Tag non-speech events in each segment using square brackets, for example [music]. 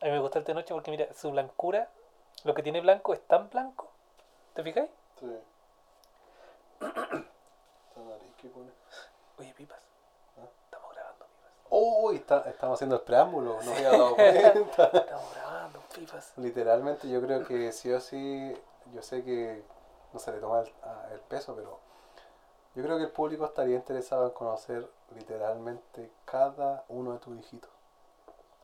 A mí me gusta el té noche porque, mira, su blancura, lo que tiene blanco es tan blanco. ¿Te fijáis? Sí. Esta nariz que pone. Oye, pipas. ¿Ah? Estamos grabando, pipas. Uy, está- estamos haciendo el preámbulo, no me había dado cuenta. [laughs] Estamos grabando, pipas. Literalmente yo creo que sí o sí, yo sé que no se le toma el, a- el peso, pero yo creo que el público estaría interesado en conocer literalmente cada uno de tus hijitos.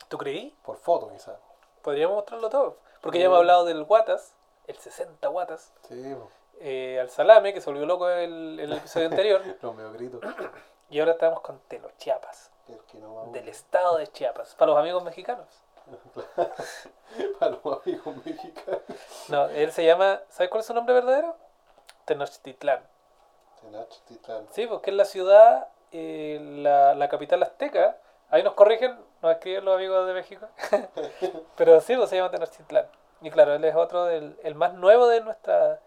¿Tú creí? Por foto quizás. Podríamos mostrarlo todo. Porque ya hemos hablado del Guatas, el 60 Guatas, Sí, eh, al Salame, que se volvió loco en el, el episodio anterior, [laughs] los medio gritos. [clears throat] y ahora estamos con Telo Chiapas, El que no va del estado de Chiapas, para los amigos mexicanos. [laughs] Para los amigos mexicanos. No, él se llama, ¿sabes cuál es su nombre verdadero? Tenochtitlán. Tenochtitlán. Sí, porque es la ciudad, eh, la, la capital azteca. Ahí nos corrigen, nos escriben los amigos de México. [laughs] Pero sí, pues se llama Tenochtitlán. Y claro, él es otro del el más nuevo de nuestra,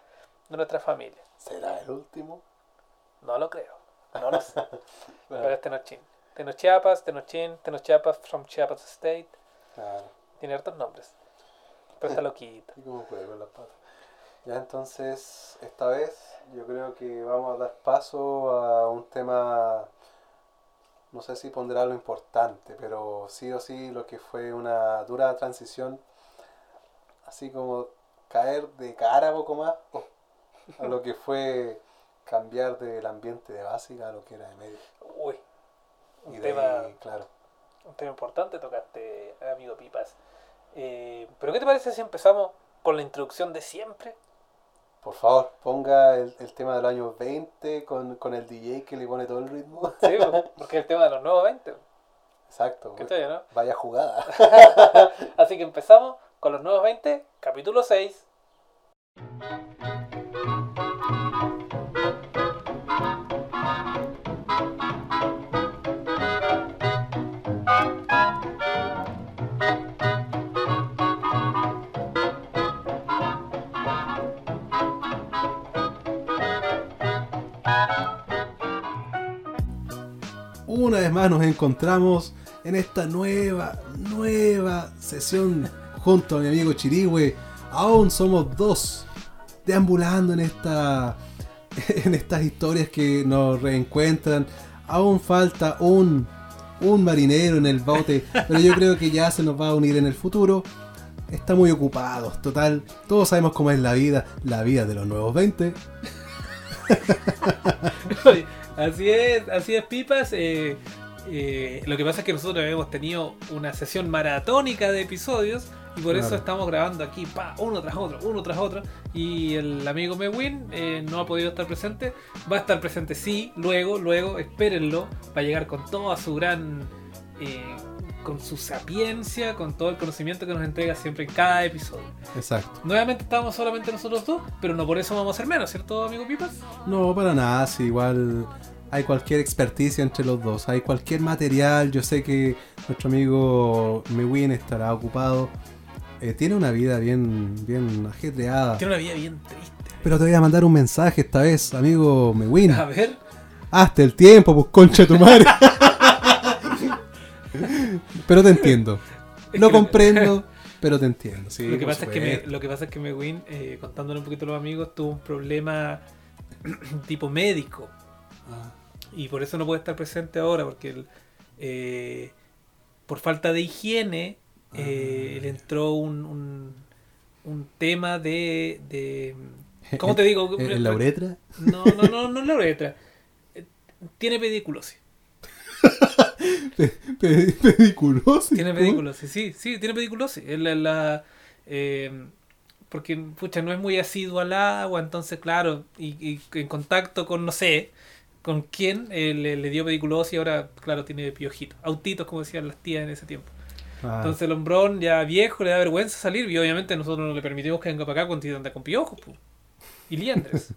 de nuestra familia. ¿Será el último? No lo creo, no lo sé. [laughs] Pero Claro. es Tenochín. Tenochiapas, Tenochín, Tenochiapas from Chiapas State. claro. Tiene hartos nombres. Pero está loquito. [laughs] Y como juego con las patas. Ya entonces, esta vez yo creo que vamos a dar paso a un tema, no sé si pondrá lo importante, pero sí o sí lo que fue una dura transición, así como caer de cara poco más a lo que fue cambiar del ambiente de básica a lo que era de medio. Uy, Y un de tema, ahí, claro. un tema importante tocaste, amigo Pipas. Eh, Pero ¿qué te parece si empezamos con la introducción de siempre? Por favor, ponga el, el tema del año 20 con, con el DJ que le pone todo el ritmo. Sí, porque es el tema de los nuevos 20. Exacto. ¿Qué tal, no? Vaya jugada. [laughs] Así que empezamos con los nuevos 20, capítulo 6. Nos encontramos en esta nueva, nueva sesión junto a mi amigo Chirigüe. Aún somos dos deambulando en esta [laughs] en estas historias que nos reencuentran. Aún falta un un marinero en el bote, pero yo creo que ya se nos va a unir en el futuro. Está muy ocupados, total. Todos sabemos cómo es la vida, la vida de los nuevos 20. [laughs] así es, así es, Pipas. Eh, eh, lo que pasa es que nosotros hemos tenido una sesión maratónica de episodios y por eso estamos grabando aquí, pa, uno tras otro, uno tras otro. Y el amigo Mewin eh, no ha podido estar presente. Va a estar presente, sí, luego, luego, espérenlo. Va a llegar con toda su gran. eh, con su sapiencia, con todo el conocimiento que nos entrega siempre en cada episodio. Exacto. Nuevamente estamos solamente nosotros dos, pero no por eso vamos a ser menos, ¿cierto, amigo Pipas? No, para nada, sí, igual hay cualquier experticia entre los dos, hay cualquier material, yo sé que nuestro amigo Mewin estará ocupado, eh, tiene una vida bien, bien ajetreada, Tiene una vida bien triste. pero te voy a mandar un mensaje esta vez, amigo Mewin, A ver. hazte el tiempo, pues concha tu madre. pero te entiendo, Es lo comprendo, pero te entiendo. Sí, lo, que pasa es que me, supuesto. lo que pasa es que Mewin, eh, contándole un poquito a los amigos, tuvo un problema [clears throat] tipo médico. Ah, Y por eso no puede estar presente ahora, porque él, eh, por falta de higiene eh, Ah. le entró un, un, un tema de, de... [laughs] ¿Cómo te digo? ¿En- en la uretra? No, no, no, no es la uretra. Eh, Tiene pediculosis. Pe- [laughs] pe- Pediculosis. Tiene pediculosis, sí, sí, tiene pediculosis. Es la, la, eh, porque, pucha, no es muy asiduo al agua, entonces, claro, y, y en contacto con, no sé, con quién eh, le, le dio pediculosis y ahora, claro, tiene piojitos, autitos, como decían las tías en ese tiempo. Ah, Entonces el hombrón ya viejo le da vergüenza salir y obviamente nosotros no le permitimos que venga para acá cuando anda con piojos, pu. Y liendres.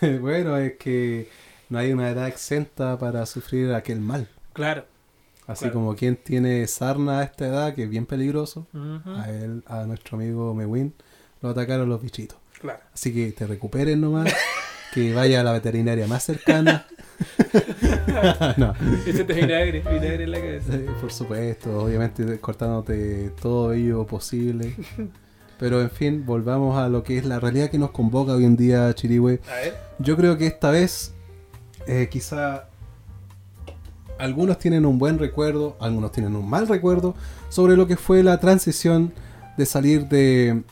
[laughs] bueno, es que no hay una edad exenta para sufrir aquel mal. claro. Así Claro. como quien tiene sarna a esta edad, que es bien peligroso, a él, a nuestro amigo Mewin, lo atacaron los bichitos. Claro. Así que te recuperen nomás, [laughs] que vaya a la veterinaria más cercana. [laughs] no, Ese te vinagre, vinagre en la cabeza. por supuesto, obviamente cortándote todo ello posible. Pero en fin, volvamos a lo que es la realidad que nos convoca hoy en día, Chirihue. A ver. Yo creo que esta vez eh, quizá algunos tienen un buen recuerdo, algunos tienen un mal recuerdo sobre lo que fue la transición de salir de,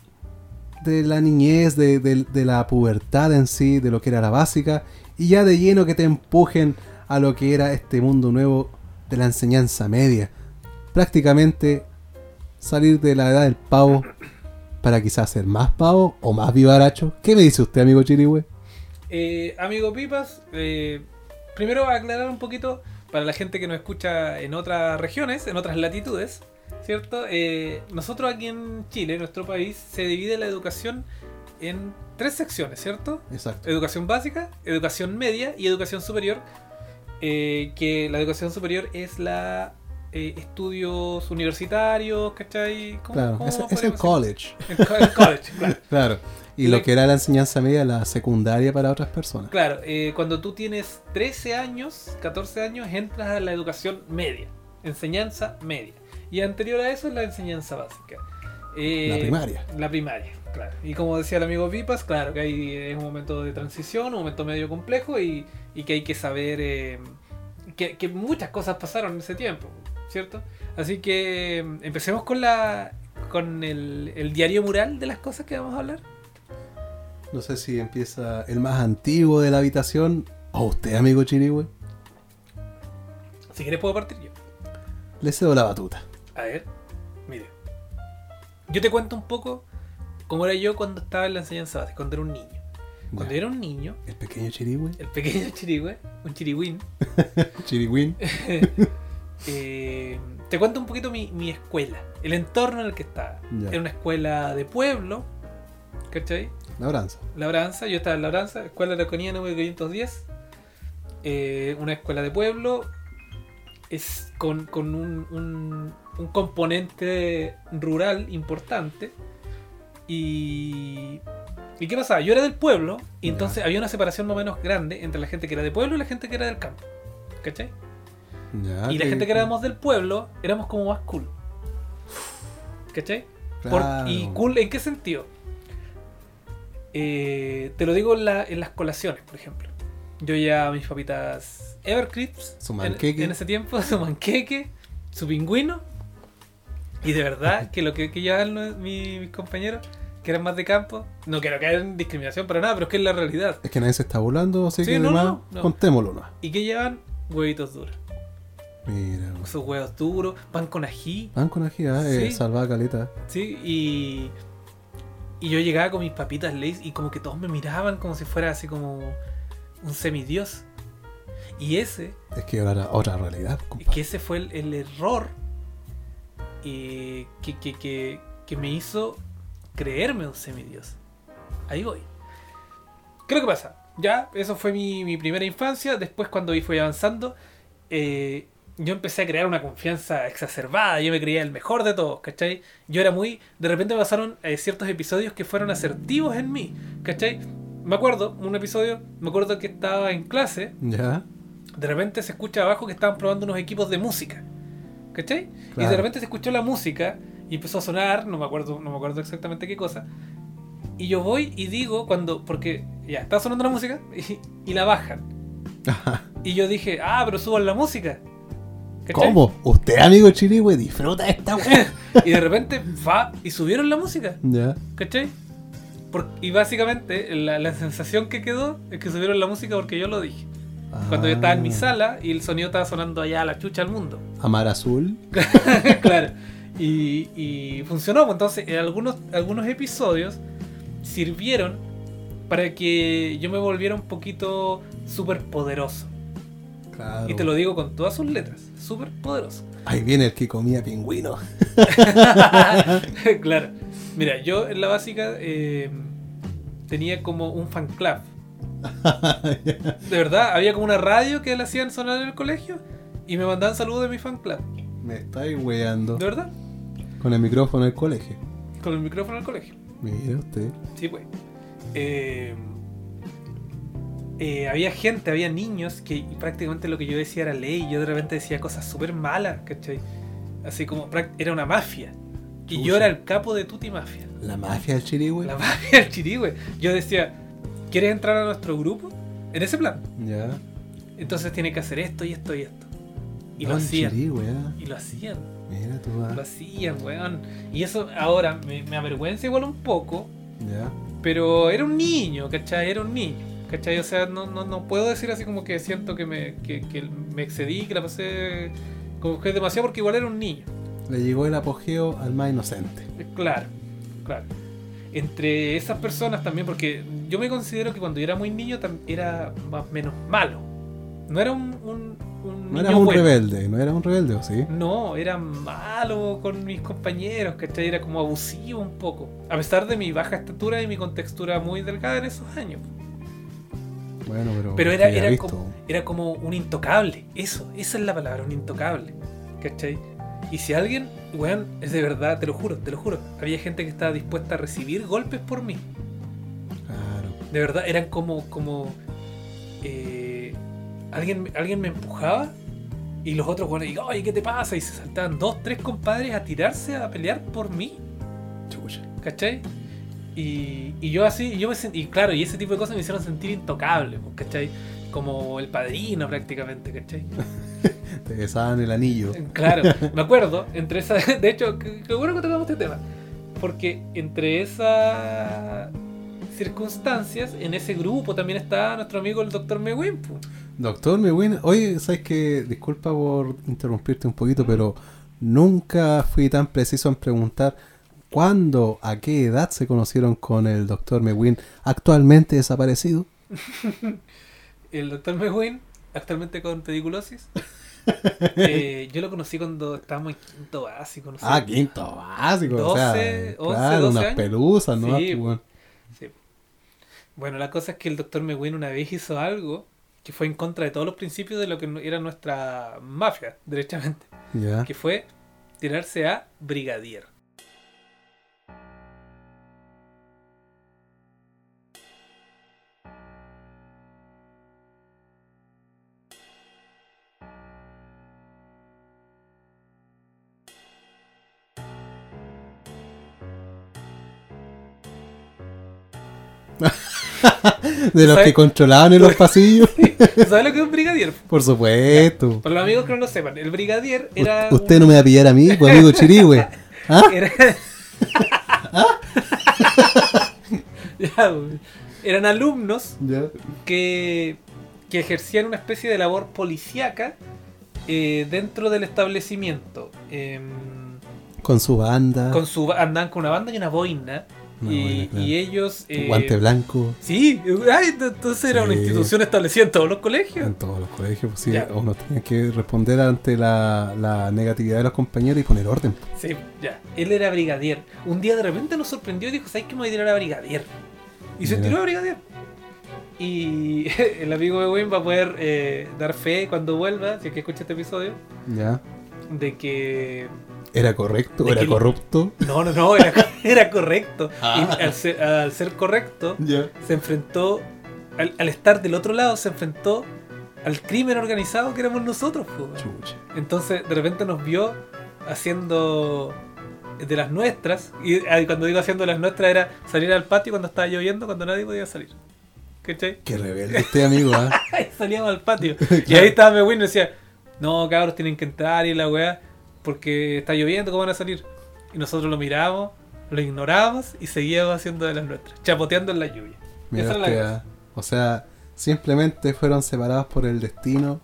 de la niñez, de, de- la pubertad en sí, de lo que era la básica, y ya de lleno que te empujen a lo que era este mundo nuevo de la enseñanza media. Prácticamente salir de la edad del pavo para quizás ser más pavo o más vivaracho. ¿Qué me dice usted, amigo Chirihue? Eh, amigo Pipas, eh, primero aclarar un poquito para la gente que nos escucha en otras regiones, en otras latitudes, ¿cierto? Eh, nosotros aquí en Chile, en nuestro país, se divide la educación en tres secciones, ¿cierto? Exacto. Educación básica, educación media y educación superior. eh, que la educación superior es la eh, estudios universitarios, ¿cachai? ¿Cómo- Claro, cómo es, es el college. El co- el college, [laughs] claro. Claro. Y Y lo que era la enseñanza media, la secundaria para otras personas. Claro, eh, cuando tú tienes 13 años, 14 años, entras a la educación media, enseñanza media. Y anterior a eso es la enseñanza básica. Eh, La primaria. La primaria, claro. Y como decía el amigo Vipas, claro que hay, es un momento de transición, un momento medio complejo y, y que hay que saber eh, que, que muchas cosas pasaron en ese tiempo, ¿cierto? Así que eh, empecemos con la con el, el diario mural de las cosas que vamos a hablar. No sé si empieza el más antiguo de la habitación. O usted, amigo Chirihue. Si quieres puedo partir yo. Le cedo la batuta. A ver, mire. Yo te cuento un poco cómo era yo cuando estaba en la enseñanza básica, cuando era un niño. Cuando Ya. era un niño, El pequeño Chirihue. el pequeño [laughs] chirigüe, un chirigüín, [laughs] Chirigüín. [laughs] eh, te cuento un poquito mi, mi escuela, el entorno en el que estaba. Ya. Era una escuela de pueblo, ¿cachai? Labranza. Labranza, yo estaba en Labranza, escuela de Laconía número 510. eh, una escuela de pueblo. Es con, con un, un- un componente rural importante. Y. ¿Y qué pasaba? Yo era del pueblo, y entonces había una separación más o menos grande entre la gente que era de pueblo y la gente que era del campo. ¿Cachai? Y la gente que éramos del pueblo éramos como más cool. ¿Cachai? Por-. ¿Y cool en qué sentido? Eh, te lo digo en, la- en las colaciones, por ejemplo. Yo ya mis papitas Evercrisps, Su en, manqueque. en ese tiempo, [laughs] su manqueque, su pingüino. Y de verdad que lo que, que llevaban los- mi- mis compañeros, que eran más de campo, no quiero caer en discriminación para nada, pero es que es la realidad. Es que nadie se está burlando, así Sí, que no, además, no, no. contémoslo nomás. ¿Y que llevan? Huevitos duros. Mira. Esos huevos duros, pan con ají. Van con ají, ah, eh, Sí. salvada caleta. Sí, y. Y yo llegaba con mis papitas Lays y como que todos me miraban como si fuera así como un semidios. Y ese, Es que ahora otra realidad, que compadre. ese fue el, el error eh, que, que, que, que me hizo creerme un semidios. Ahí voy. ¿Qué es lo que pasa? Ya, eso fue mi, mi primera infancia. Después, cuando fui avanzando, eh, yo empecé a crear una confianza exacerbada. Yo me creía el mejor de todos, ¿cachai? Yo era muy. De repente me pasaron eh, ciertos episodios que fueron asertivos en mí, ¿cachai? Me acuerdo, un episodio, me acuerdo que estaba en clase. Ya. De repente se escucha abajo que estaban probando unos equipos de música. ¿Cachai? Y de repente se escuchó la música y empezó a sonar, no me acuerdo, no me acuerdo exactamente qué cosa. Y yo voy y digo cuando, porque ya está sonando la música [laughs] y, y la bajan. [laughs] Y yo dije, ah, pero suban la música. ¿Cachai? ¿Cómo? Usted, amigo Chirihue, disfruta esta [laughs] weá. Y de repente, va, y subieron la música. ya. ¿Cachai? Por- y básicamente la, la sensación que quedó es que subieron la música porque yo lo dije. Cuando yo estaba en mi Ah. sala y el sonido estaba sonando allá a la chucha al mundo. Amar azul. [laughs] claro. Y, y funcionó. pues, Entonces, en algunos, algunos episodios sirvieron para que yo me volviera un poquito súper poderoso. Claro. Y te lo digo con todas sus letras. Súper poderoso. Ahí viene el que comía pingüino. [laughs] claro. Mira, yo en la básica eh, tenía como un fan club. [laughs] De verdad, había como una radio que le hacían sonar en el colegio y me mandaban saludos de mi fan club. Me estáis weando. De verdad, Con el micrófono del colegio. con el micrófono en el colegio. Mira usted. Sí, pues. Eh, eh, había gente, había niños que prácticamente lo que yo decía era ley. Yo de repente decía cosas súper malas, ¿cachai? Así como era una mafia. Y yo era el capo de Tuti Mafia. La mafia del chirigüe. La [laughs] mafia del chirigüe. Yo decía, ¿quieres entrar a nuestro grupo? En ese plan. Ya. Entonces tiene que hacer esto y esto y esto. Y lo Don hacían. ah. Y lo hacían. Mira tú, ah. Lo hacían, weón. Y eso ahora me, me avergüenza igual un poco. Ya. Pero era un niño, ¿cachai? Era un niño. ¿Cachai? O sea, no, no, no puedo decir así como que siento que me, que, que me excedí, que la pasé como que demasiado porque igual era un niño. Le llegó el apogeo al más inocente. Eh, Claro, claro. Entre esas personas también, porque yo me considero que cuando yo era muy niño era más o menos malo. No era un, un, un No niño eras un bueno. rebelde, no eras un rebelde, ¿o sí? No, era malo con mis compañeros, ¿cachai? Era como abusivo un poco. A pesar de mi baja estatura y mi contextura muy delgada en esos años. Bueno, pero. Pero era, era, como, era como un intocable. Eso, esa es la palabra, un intocable. ¿Cachai? Y si alguien, weón, es de verdad, te lo juro, te lo juro. Había gente que estaba dispuesta a recibir golpes por mí. Claro. De verdad, eran como, como eh, alguien, alguien me empujaba y los otros, bueno, digo, oye, ¿qué te pasa? Y se saltaban dos, tres compadres a tirarse a pelear por mí, Chucha. ¿cachai? Y, y yo así, y yo me sentí, y claro, y ese tipo de cosas me hicieron sentir intocable, pues, ¿cachai? Como el padrino prácticamente, ¿cachai? [laughs] [laughs] Te besaban el anillo. Claro, me [laughs] acuerdo, entre esas, [laughs] de hecho, qué bueno que tocamos este tema, porque entre esas circunstancias, en ese grupo también está nuestro amigo el doctor Mewin. Doctor Mewin, oye, sabes que disculpa por interrumpirte un poquito, pero nunca fui tan preciso en preguntar cuándo, a qué edad se conocieron con el doctor Mewin, actualmente desaparecido. El doctor Mewin, actualmente con pediculosis. [laughs] eh, yo lo conocí cuando estábamos en quinto básico, no sé. Ah, quinto básico, o sea, 12, 11, claro, 12 unas pelusas, ¿no? Sí, Pues, bueno. Sí. Bueno, la cosa es que el doctor Mewin una vez hizo algo que fue en contra de todos los principios de lo que era nuestra mafia, [laughs] derechamente. Que fue tirarse a brigadier. De los que controlaban en los [laughs] pasillos, ¿Sabes lo que es un brigadier? por supuesto. Para los amigos que no lo sepan, el brigadier era. U- Usted no me va a pillar a mí, pues amigo Chirigüe. ¿Ah? [laughs] era-. [laughs] Eran alumnos que, que ejercían una especie de labor policíaca eh, dentro del establecimiento. Em, Con su banda, con su, ba- andaban con una banda y una boina. Y, boina, claro. y ellos. eh, guante blanco. Sí, ay, entonces era una institución establecida en todos los colegios. En todos los colegios, pues sí, Ya. uno tenía que responder ante la, la negatividad de los compañeros y poner orden. Sí, ya. Él era brigadier. Un día de repente nos sorprendió y dijo, ¿sabes qué me voy a tirar a brigadier? Y se tiró a brigadier. Y [laughs] el amigo de Wayne va a poder eh, dar fe cuando vuelva, si es que escucha este episodio, ¿Ya? de que... ¿Era correcto? ¿De ¿Era corrupto? No, no, no, era, [laughs] era correcto. Ah. Y al ser, al ser correcto, se enfrentó, al, al estar del otro lado, se enfrentó al crimen organizado que éramos nosotros. Entonces, de repente nos vio haciendo de las nuestras. Y ah, cuando digo haciendo de las nuestras era salir al patio cuando estaba lloviendo, cuando nadie podía salir. ¿Cachai? Qué rebelde usted, amigo, ¿ah? [laughs] Ahí salíamos al patio. [laughs] Y ahí estaba Mewin y decía, no, cabros, tienen que entrar y la weá, porque está lloviendo, ¿cómo van a salir? Y nosotros lo mirábamos, lo ignorábamos y seguíamos haciendo de las nuestras, chapoteando en la lluvia. Mira Esa es la ah. O sea, simplemente fueron separados por el destino.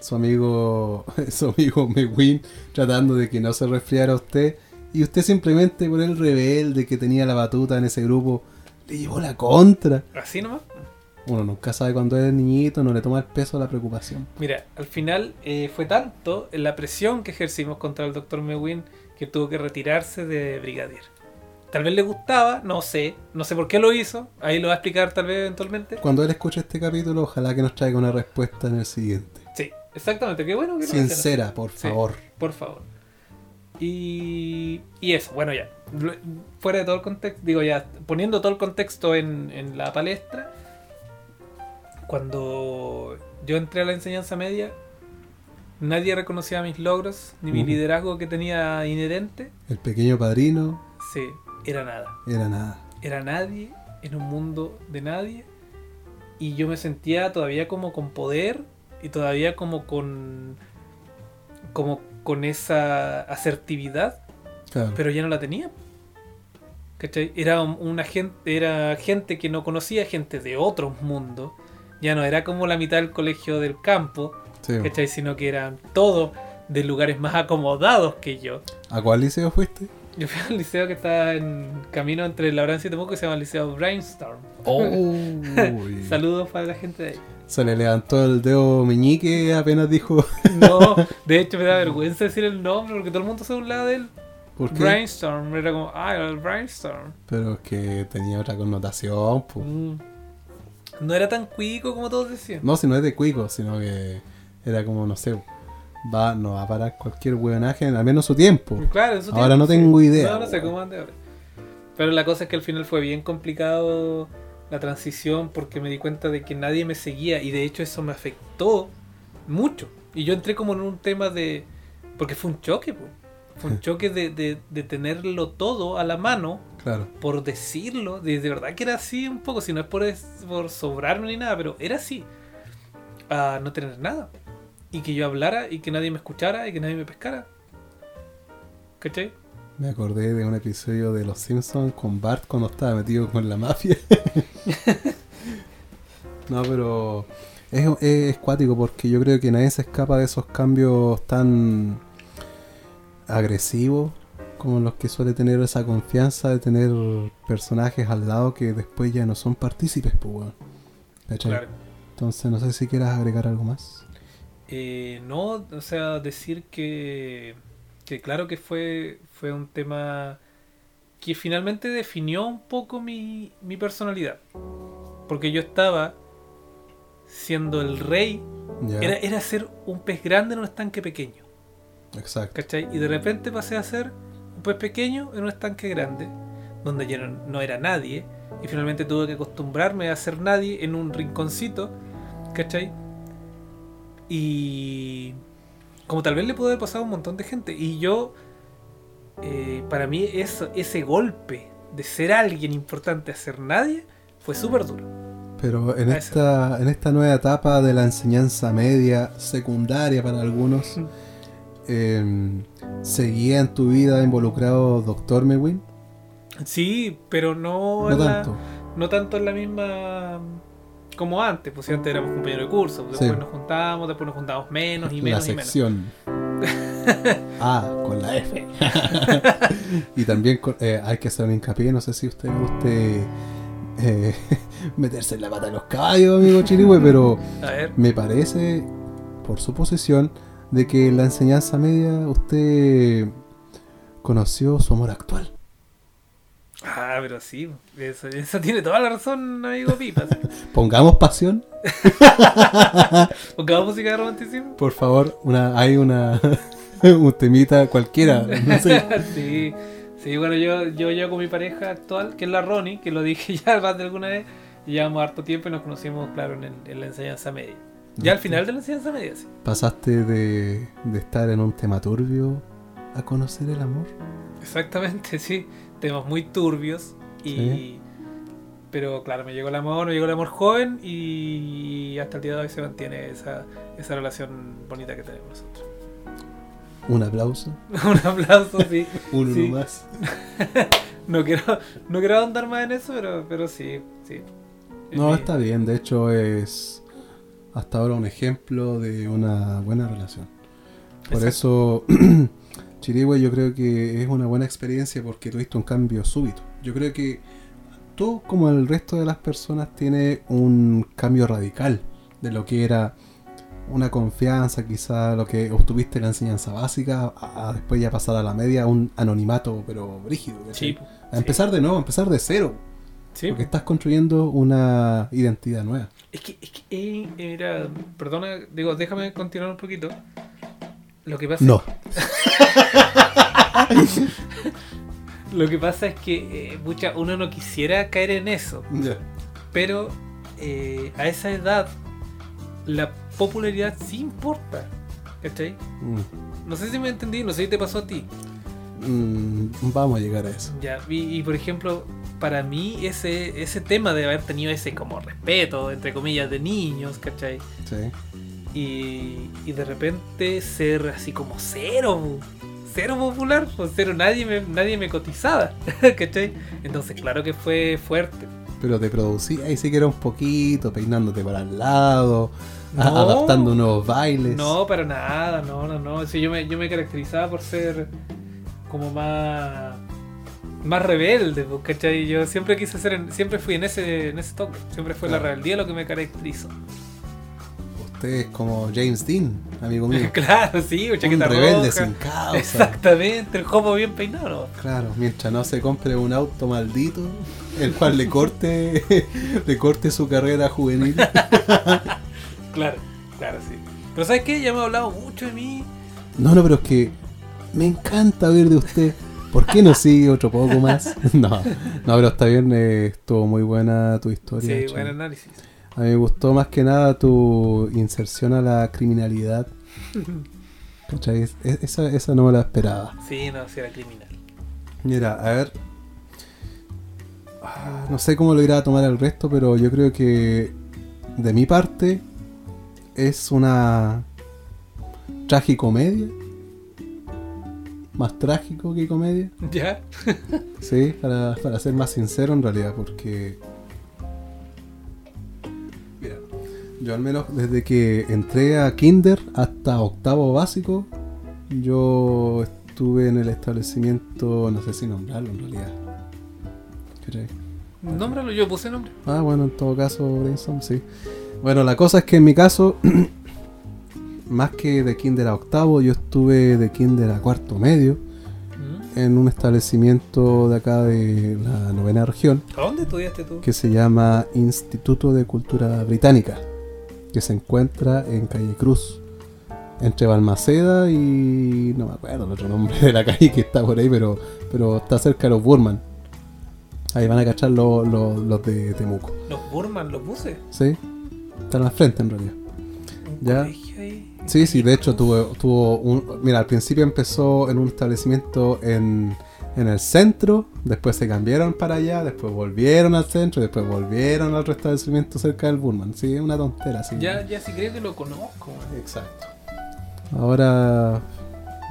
Su amigo, [laughs] su amigo Mewin tratando de que no se resfriara usted. Y usted simplemente por el rebelde que tenía la batuta en ese grupo, le llevó la contra. Así nomás. Uno nunca sabe cuando es niñito, no le toma el peso a la preocupación. Mira, al final eh, fue tanto la presión que ejercimos contra el doctor Mewin que tuvo que retirarse de brigadier. Tal vez le gustaba, no sé, no sé por qué lo hizo, ahí lo va a explicar tal vez eventualmente. Cuando él escuche este capítulo, ojalá que nos traiga una respuesta en el siguiente. Sí, exactamente, qué bueno que. Sincera, por Sí. favor. Por favor. Y, y eso, bueno, ya. Fuera de todo el contexto, digo ya, poniendo todo el contexto en, en la palestra, cuando yo entré a la enseñanza media, nadie reconocía mis logros, ni mi liderazgo que tenía inherente. El pequeño padrino Sí, era nada. era nada. Era nadie en un mundo de nadie. Y yo me sentía todavía como con poder y todavía como con. como con esa asertividad Claro. pero ya no la tenía. ¿Cachai? Era un- una gente, era gente que no conocía, gente de otros mundos. Ya no era como la mitad del colegio del campo, Sí. ¿cachai? Sino que eran todos de lugares más acomodados que yo. ¿A cuál liceo fuiste? Yo fui al liceo que está en camino entre Labranza y Temuco que se llama el Liceo Brainstorm. [laughs] Uy. Saludos para la gente de ahí. Se le levantó el dedo meñique apenas dijo. [laughs] No, de hecho me da vergüenza decir el nombre porque todo el mundo se burlaba de él. ¿Por qué? Brainstorm, era como, ah, era el Brainstorm. Pero es que tenía otra connotación. Mm. No era tan cuico como todos decían. No, si no es de cuico, sino que era como, no sé, va, no va a parar cualquier hueonaje, al menos su tiempo. Claro, eso Ahora no tengo idea. No, no sé cómo ande ahora. Pero la cosa es que al final fue bien complicado la transición porque me di cuenta de que nadie me seguía y de hecho eso me afectó mucho. Y yo entré como en un tema de... Porque fue un choque, po. Fue un choque de, de- de tenerlo todo a la mano, Claro. por decirlo. De, de verdad que era así un poco, si no es por, es- por sobrarme ni nada, pero era así. A no tener nada. Y que yo hablara y que nadie me escuchara y que nadie me pescara. ¿Cachai? Me acordé de un episodio de Los Simpsons con Bart cuando estaba metido con la mafia. [laughs] no, pero es, es cuático porque yo creo que nadie se escapa de esos cambios tan agresivos como los que suele tener esa confianza de tener personajes al lado que después ya no son partícipes, pues, weón. ¿Cachai? Claro. Entonces, no sé si quieras agregar algo más. Eh, no, o sea, decir que, que claro que fue, fue un tema que finalmente definió un poco mi, mi personalidad. Porque yo estaba siendo el rey, era, era ser un pez grande en un estanque pequeño, exacto. ¿cachai? Y de repente pasé a ser un pez pequeño en un estanque grande, donde yo no, no era nadie, y finalmente tuve que acostumbrarme a ser nadie en un rinconcito, ¿cachai? Y como tal vez le pudo haber pasado a un montón de gente, y yo, eh, para mí eso, ese golpe de ser alguien importante a ser nadie fue súper duro. Pero en esta, en esta nueva etapa de la enseñanza media, secundaria para algunos, Mm. Eh, ¿seguía en tu vida involucrado Doctor Mewin? Sí, pero no, No en la- tanto. no tanto en la misma como antes, pues si antes éramos compañeros de curso, pues, después nos juntábamos, después nos juntábamos menos y la menos y menos. sección. [laughs] ah, con la F. [laughs] y también con- eh, hay que hacer un hincapié, no sé si a usted le guste eh, [laughs] meterse en la pata de los caballos, amigo Chirihue, pero me parece, por su posición, de que en la enseñanza media usted conoció su amor actual. ah, pero sí, eso, eso tiene toda la razón, amigo Pipas. [laughs] Pongamos pasión, [laughs] ¿Pongamos música de romanticismo? por favor. Una, hay una [laughs] un temita cualquiera. No sé. sí, sí, bueno, yo, yo llevo con mi pareja actual, que es la Ronnie, que lo dije ya más de alguna vez, y llevamos harto tiempo y nos conocimos, claro, en, el- en la enseñanza media. Ya al final de la enseñanza media, sí. Pasaste de, de estar en un tema turbio a conocer el amor. Exactamente, [laughs] sí. Temas muy turbios y... Sí. Pero claro, me llegó el amor, me llegó el amor joven y hasta el día de hoy se mantiene esa, esa relación bonita que tenemos nosotros. [laughs] Un aplauso. [laughs] Un aplauso, sí. Uno Sí. más. No quiero, no quiero ahondar más en eso, pero, pero sí, sí. No, Eh, está bien. De hecho, es hasta ahora un ejemplo de una buena relación. Por Exacto. eso, [clears throat] Chirihue, yo creo que es una buena experiencia porque tuviste un cambio súbito. Yo creo que tú, como el resto de las personas, tienes un cambio radical de lo que era una confianza, quizá lo que obtuviste en la enseñanza básica, a, a después ya pasar a la media, un anonimato, pero brígido. ¿cachai? Sí, A empezar de nuevo, a empezar de cero. Sí. Porque estás construyendo una identidad nueva. Es que, es que eh, mira, perdona, digo, déjame continuar un poquito. Lo que pasa No. [laughs] Lo que pasa es que eh, mucha, uno no quisiera caer en eso, pero eh, a esa edad la popularidad sí importa. ¿Cachai? Mm. No sé si me entendí, no sé si te pasó a ti. Mm, vamos a llegar a eso. Ya, y, y, por ejemplo, para mí ese, ese tema de haber tenido ese como respeto, entre comillas, de niños, ¿cachai? Sí. Y, y de repente ser así como cero, cero popular, o cero, nadie me, nadie me cotizaba, [laughs] ¿cachai? Entonces claro que fue fuerte. Pero te producía ahí sí que era un poquito, peinándote para el lado, No. adaptando nuevos bailes. No, para nada, no, no, no. Sí, yo, me, yo me caracterizaba por ser como más más rebelde, ¿cachai? Yo siempre quise ser, en- siempre fui en ese, en ese toque, siempre fue la rebeldía lo que me caracterizó. Usted es como James Dean, amigo mío. [laughs] claro, sí, un chaqueta rebelde roja. sin causa. Exactamente, el jopo bien peinado. ¿no? Claro, mientras no se compre un auto maldito, el cual le corte, [laughs] le corte su carrera juvenil. [laughs] Claro, claro, sí. Pero ¿sabes qué? Ya me ha hablado mucho de mí. No, no, pero es que me encanta oír de usted. ¿Por qué no sigue otro poco más? [laughs] No, no, pero está bien, eh, estuvo muy buena tu historia. Sí, buen análisis. A mí me gustó más que nada tu inserción a la criminalidad. [laughs] ¿Cachai? Es- Esa, esa no me la esperaba. Sí, no, si era criminal. Mira, a ver. Ah, No sé cómo lo irá a tomar el resto, pero yo creo que de mi parte es una tragicomedia. Más trágico que comedia. ¿Ya? Sí, para, para ser más sincero en realidad, porque... Mira, yo al menos desde que entré a Kinder hasta octavo básico, yo estuve en el establecimiento, no sé si nombrarlo en realidad. ¿Cachai? Nómbralo, yo puse nombre. Ah, bueno, en todo caso, Brainstorm, sí. Bueno, la cosa es que en mi caso, [clears throat] más que de Kinder a octavo, yo estuve de Kinder a cuarto medio ¿Mm? en un establecimiento de acá de la novena región ¿A dónde estudiaste tú? que se llama Instituto de Cultura Británica, que se encuentra en Calle Cruz, entre Balmaceda y no me acuerdo el otro nombre de la calle que está por ahí, pero, pero está cerca de los Burman. Ahí van a cachar los, los, los de Temuco. Los Burman, los buses. ¿Sí? Están al frente en realidad. Un Ya. colegio ahí. Sí, sí, de hecho tuvo, tuvo un... Mira, al principio empezó en un establecimiento en, en el centro, después se cambiaron para allá, después volvieron al centro, después volvieron al establecimiento cerca del Burman. Sí, es una tontera, sí. Ya, ya si creo que lo conozco. man. Exacto. Ahora...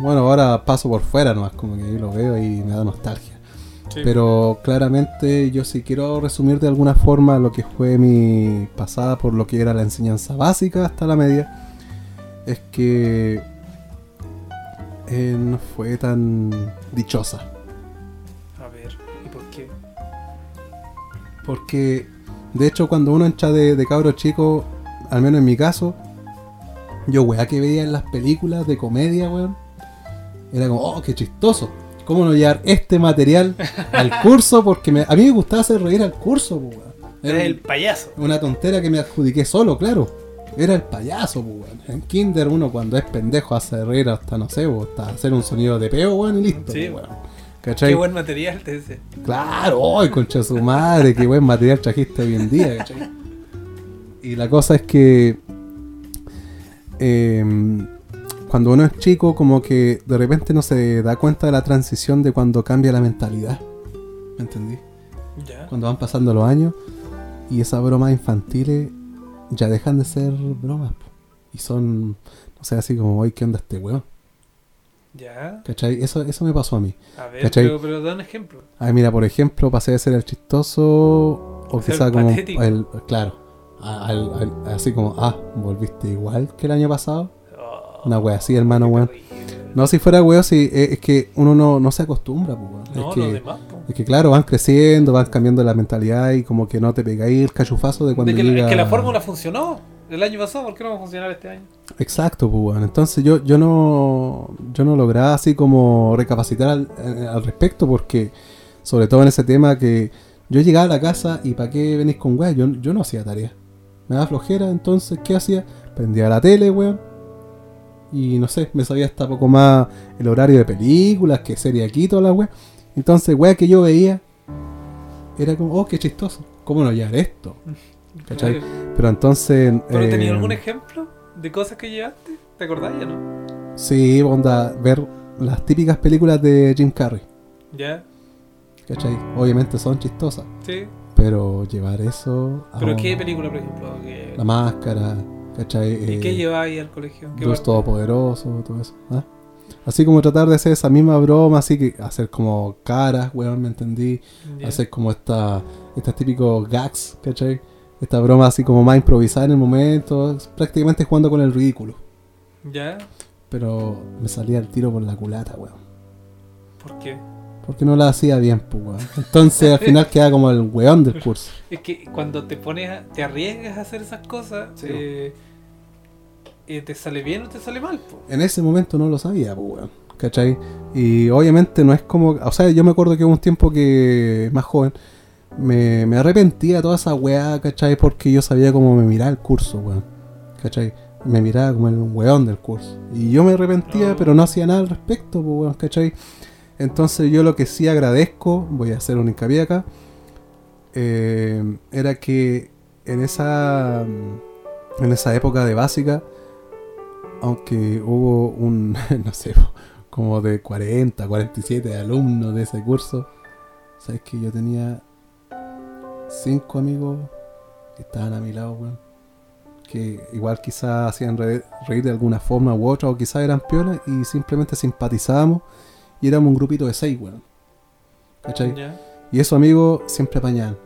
Bueno, ahora paso por fuera nomás, como que ahí lo veo y me da nostalgia. Sí. Pero claramente yo si quiero resumir de alguna forma lo que fue mi pasada por lo que era la enseñanza básica hasta la media, es que eh, no fue tan dichosa. A ver, ¿y por qué? Porque de hecho cuando uno entra de, de cabro chico, al menos en mi caso, yo weá que veía en las películas de comedia, weón, era como, oh, qué chistoso. ¿Cómo no llevar este material al [laughs] curso? Porque me- a mí me gustaba hacer reír al curso, weón. Era el payaso. Una tontera que me adjudiqué solo, claro. Era el payaso, weón. En Kinder uno cuando es pendejo hace reír hasta, no sé, weón, hasta hacer un sonido de peo, weón, y listo, Sí. weón. ¿Cachai? Qué buen material te dice. Claro, ¡ay, concha su madre! ¡Qué buen material trajiste hoy en día! ¿cachai? Y la cosa es que... em, cuando uno es chico, como que de repente no se da cuenta de la transición de cuando cambia la mentalidad. ¿Me entendí? Ya. cuando van pasando los años y esas bromas infantiles ya dejan de ser bromas po. y son, no sé, así como, hoy ¿qué onda este weón? Ya. ¿Cachai? Eso, eso me pasó a mí. A ver, pero, pero da un ejemplo. Ah, mira, por ejemplo, pasé de ser el chistoso o quizá como patético. el, claro, a- al- al- así como, ah, volviste igual que el año pasado. Oh, Una wea así, hermano, weón. No, si fuera weón, sí, eh, es que uno no, no se acostumbra, po. No, es que, los demás, po. Es que claro, van creciendo, van cambiando la mentalidad y como que no te pegáis el cachufazo de cuando De que, llega... es que la fórmula funcionó el año pasado, ¿por qué no va a funcionar este año? Exacto, pues weón. Entonces yo, yo no yo no lograba así como recapacitar al, eh, al respecto porque sobre todo en ese tema que yo llegaba a la casa y ¿para qué venís con weón? Yo, yo no hacía tarea. Me daba flojera, entonces ¿qué hacía? Prendía la tele, weón. Y no sé, me sabía hasta poco más el horario de películas, que serie aquí, toda la weón. Entonces, weón, que yo veía era como, oh, qué chistoso. ¿Cómo no hallar esto? [laughs] ¿Cachai? Pero entonces... ¿Pero eh, tenías algún ejemplo de cosas que llevaste? ¿Te acordás ya no? Sí, onda, ver las típicas películas de Jim Carrey. ¿Ya? ¿Cachai? Obviamente son chistosas. ¿Sí? Pero llevar eso a ¿Pero qué película, por ejemplo? que- La máscara, ¿cachai? ¿Y Eh, qué lleváis al colegio? ¿Qué Dios? Todopoderoso, todo eso. ¿ah? Así como tratar de hacer esa misma broma, así que hacer como caras, weón, me entendí. Hacer como esta, estos típicos gags, ¿cachai? Esta broma así como más improvisada en el momento, prácticamente jugando con el ridículo. ¿Ya? Pero me salía el tiro por la culata, weón. ¿Por qué? Porque no la hacía bien, pues, weón. Entonces al final queda como el weón del curso. [laughs] Es que cuando te pones, a- te arriesgas a hacer esas cosas, Sí. eh, eh, ¿te sale bien o te sale mal? po? En ese momento no lo sabía, pues, weón. ¿Cachai? Y obviamente no es como. O sea, yo me acuerdo que hubo un tiempo que, más joven, me, me arrepentía de toda esa weá, ¿cachai? Porque yo sabía cómo me miraba el curso, weón. ¿cachai? Me miraba como el weón del curso. Y yo me arrepentía, No. pero no hacía nada al respecto, pues, weón, ¿cachai? Entonces yo lo que sí agradezco, voy a hacer un hincapié acá, eh, era que en esa, en esa época de básica, aunque hubo un, [laughs] no sé, como de 40, 47 alumnos de ese curso, sabes que yo tenía cinco amigos que estaban a mi lado, weón. Que igual quizás hacían re- reír de alguna forma u otra, o quizás eran piolas y simplemente simpatizábamos y éramos un grupito de seis, weón. ¿Cachai? ¿Ya? Y esos amigos siempre apañaban.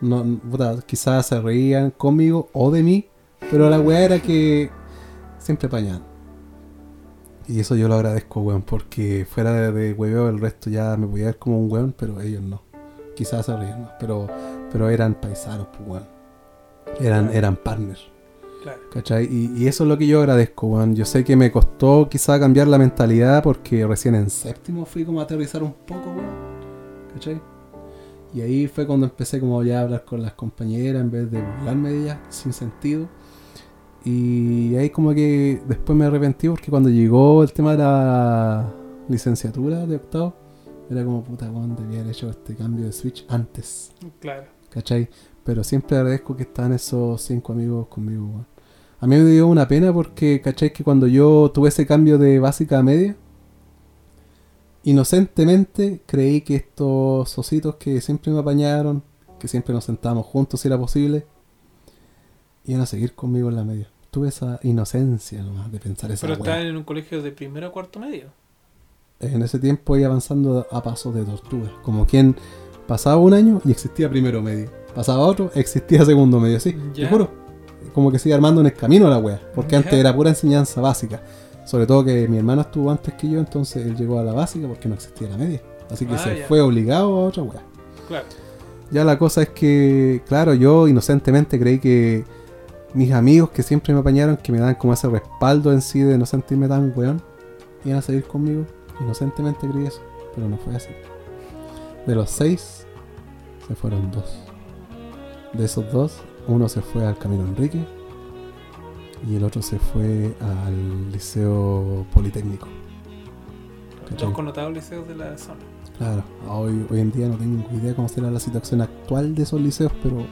No, puta, quizás se reían conmigo o de mí, pero la weá era que siempre apañaban. Y eso yo lo agradezco, weón, porque fuera de, de hueveo el resto ya me podía ver como un weón, pero ellos no. Quizás se reían más, pero, pero eran paisanos, pues, weón. Eran, eran partners. Claro. ¿Cachai? Y, y eso es lo que yo agradezco, weón. Yo sé que me costó quizá cambiar la mentalidad porque recién en séptimo fui como a aterrizar un poco, weón. ¿Cachai? Y ahí fue cuando empecé como ya a hablar con las compañeras en vez de burlarme de ellas sin sentido. Y ahí como que después me arrepentí porque cuando llegó el tema de la licenciatura de octavo, era como puta, weón, debía haber hecho este cambio de switch antes. Claro. ¿cachai? Pero siempre agradezco que están esos cinco amigos conmigo, weón. A mí me dio una pena porque, ¿cachai? Que cuando yo tuve ese cambio de básica a media, inocentemente creí que estos ositos que siempre me apañaron, que siempre nos sentábamos juntos si era posible, iban a seguir conmigo en la media. Tuve esa inocencia nomás de pensar esa Pero estaban en un colegio de primero a cuarto medio. En ese tiempo iba avanzando a pasos de tortuga. Como quien pasaba un año y existía primero medio. Pasaba otro, existía segundo medio. Sí, te Ya. juro. Como que sigue armando en el camino la wea. Porque antes era pura enseñanza básica. Sobre todo que mi hermano estuvo antes que yo, entonces él llegó a la básica porque no existía la media. Así que Ah, se fue obligado a otra wea. Claro. Ya la cosa es que, claro, yo inocentemente creí que mis amigos que siempre me apañaron, que me dan como ese respaldo en sí de no sentirme tan weón, iban a seguir conmigo. Inocentemente creí eso, pero no fue así. De los seis, se fueron dos. De esos dos, uno se fue al Camino Enrique y el otro se fue al Liceo Politécnico. Los connotados liceos de la zona. Claro, hoy, hoy en día no tengo idea cómo será la situación actual de esos liceos, pero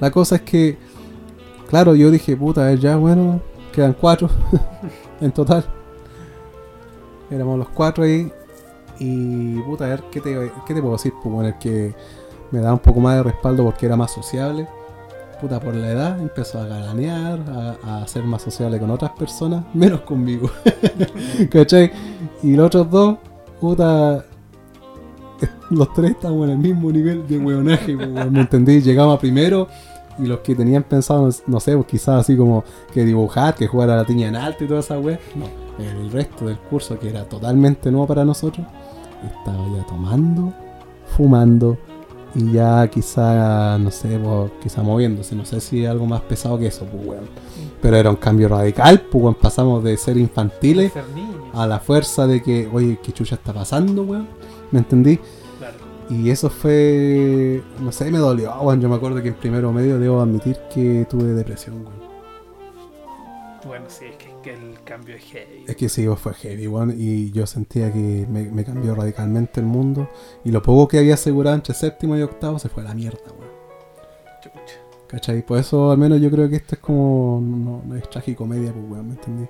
la cosa es que, claro, yo dije, puta, a ver, ya bueno, quedan cuatro [laughs] en total. Éramos los cuatro ahí y, puta, a ver, ¿qué te, qué te puedo decir? Pues bueno, el que me da un poco más de respaldo porque era más sociable. Puta, por la edad empezó a galanear, a, ser más sociable con otras personas, [laughs] menos conmigo. [laughs] ¿Cachai? Y los otros dos, puta, los tres estábamos en el mismo nivel de hueonaje, ¿me entendí? Llegamos primero y los que tenían pensado, no sé, pues quizás así como que dibujar, que jugar a la tiña en alto y toda esa wea, no, el resto del curso que era totalmente nuevo para nosotros, estaba ya tomando, fumando y ya quizá, no sé, pues, quizá moviéndose, no sé si algo más pesado que eso, pues weón. Pero era un cambio radical, pues weón, pasamos de ser infantiles Ser a la fuerza de que, oye, ¿qué chucha está pasando, weón? ¿Me entendí? Claro. Y eso fue, no sé, me dolió, weón. Yo me acuerdo que en primero medio debo admitir que tuve depresión, weón. Bueno, sí, es que, cambio es heavy. Es que sí, fue heavy, weón. Y yo sentía que me, me cambió radicalmente el mundo. Y lo poco que había asegurado entre séptimo y octavo se fue a la mierda, weón. ¿Cachai? Por eso al menos yo creo que esto es como. No, no es tragicomedia, pues weón, ¿me entendí?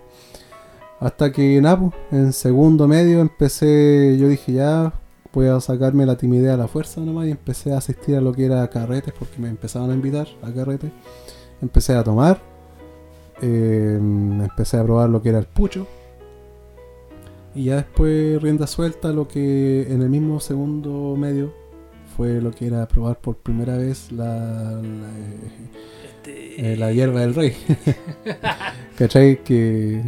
Hasta que nada, pues, en segundo medio empecé. Yo dije ya. Voy a sacarme la timidez a la fuerza nomás y empecé a asistir a lo que era carretes porque me empezaban a invitar a carretes. Empecé a tomar. Eh, empecé a probar lo que era el pucho. Y ya después rienda suelta lo que en el mismo segundo medio fue lo que era probar por primera vez la, la, Este, eh, la hierba del rey. [laughs] ¿Cachai? Que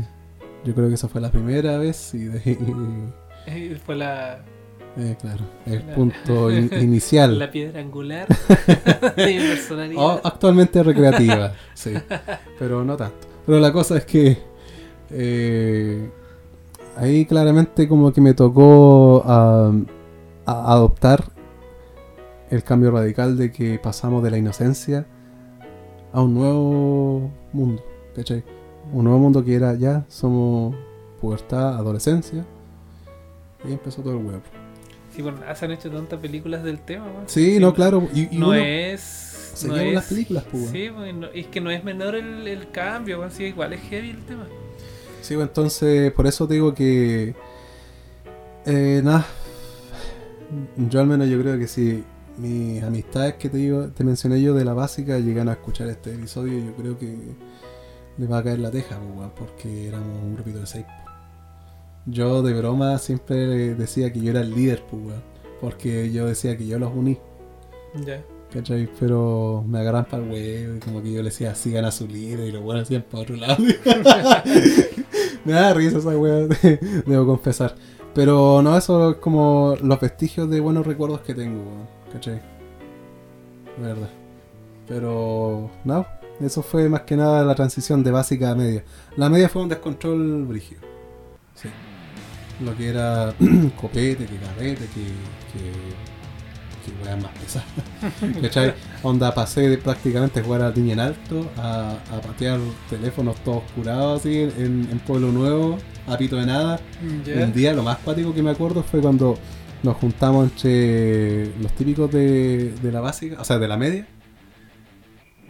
yo creo que esa fue la primera vez y, de- eh, [laughs] Fue la, eh, claro, el punto [laughs] in- inicial. la piedra angular [laughs] de mi personalidad. Actualmente recreativa, sí, pero no tanto. Pero la cosa es que eh, ahí claramente como que me tocó a- adoptar el cambio radical de que pasamos de la inocencia a un nuevo mundo, ¿cachai? Un nuevo mundo que era ya, somos pubertad, adolescencia, y empezó todo el huevo. Sí, bueno, se han hecho tantas películas del tema. weón. Sí, no, claro, y, y no uno- es. se no es las películas, pues. Sí, weón, no- es que no es menor el, el cambio, weón, sí, igual es heavy el tema. Sí, pues, entonces por eso te digo que. Eh, nada. Yo al menos yo creo que si mis amistades que te digo, te mencioné yo de la básica llegan a escuchar este episodio, yo creo que les va a caer la teja, pues, porque éramos un grupito de seis. Yo de broma siempre decía que yo era el líder, pues, weón, porque yo decía que yo los uní. Ya. ¿Cachai? Pero me agarran para el huevo y como que yo le decía sigan a su líder y los buenos hacían para otro lado. [laughs] me da risa esa wea, [laughs] debo confesar. Pero no, eso es como los vestigios de buenos recuerdos que tengo, weón, ¿cachai? Verdad. Pero no, eso fue más que nada la transición de básica a media. La media fue un descontrol brígido. Lo que era [clears throat] copete, que carrete, que, que, que weas más pesadas. [laughs] ¿Cachai? Onda pasé de prácticamente jugar a niña en alto a, a patear teléfonos todos curados así en, en Pueblo Nuevo, a pito de nada. Ya. Un día lo más cuático que me acuerdo fue cuando nos juntamos entre los típicos de, de la básica, o sea, de la media,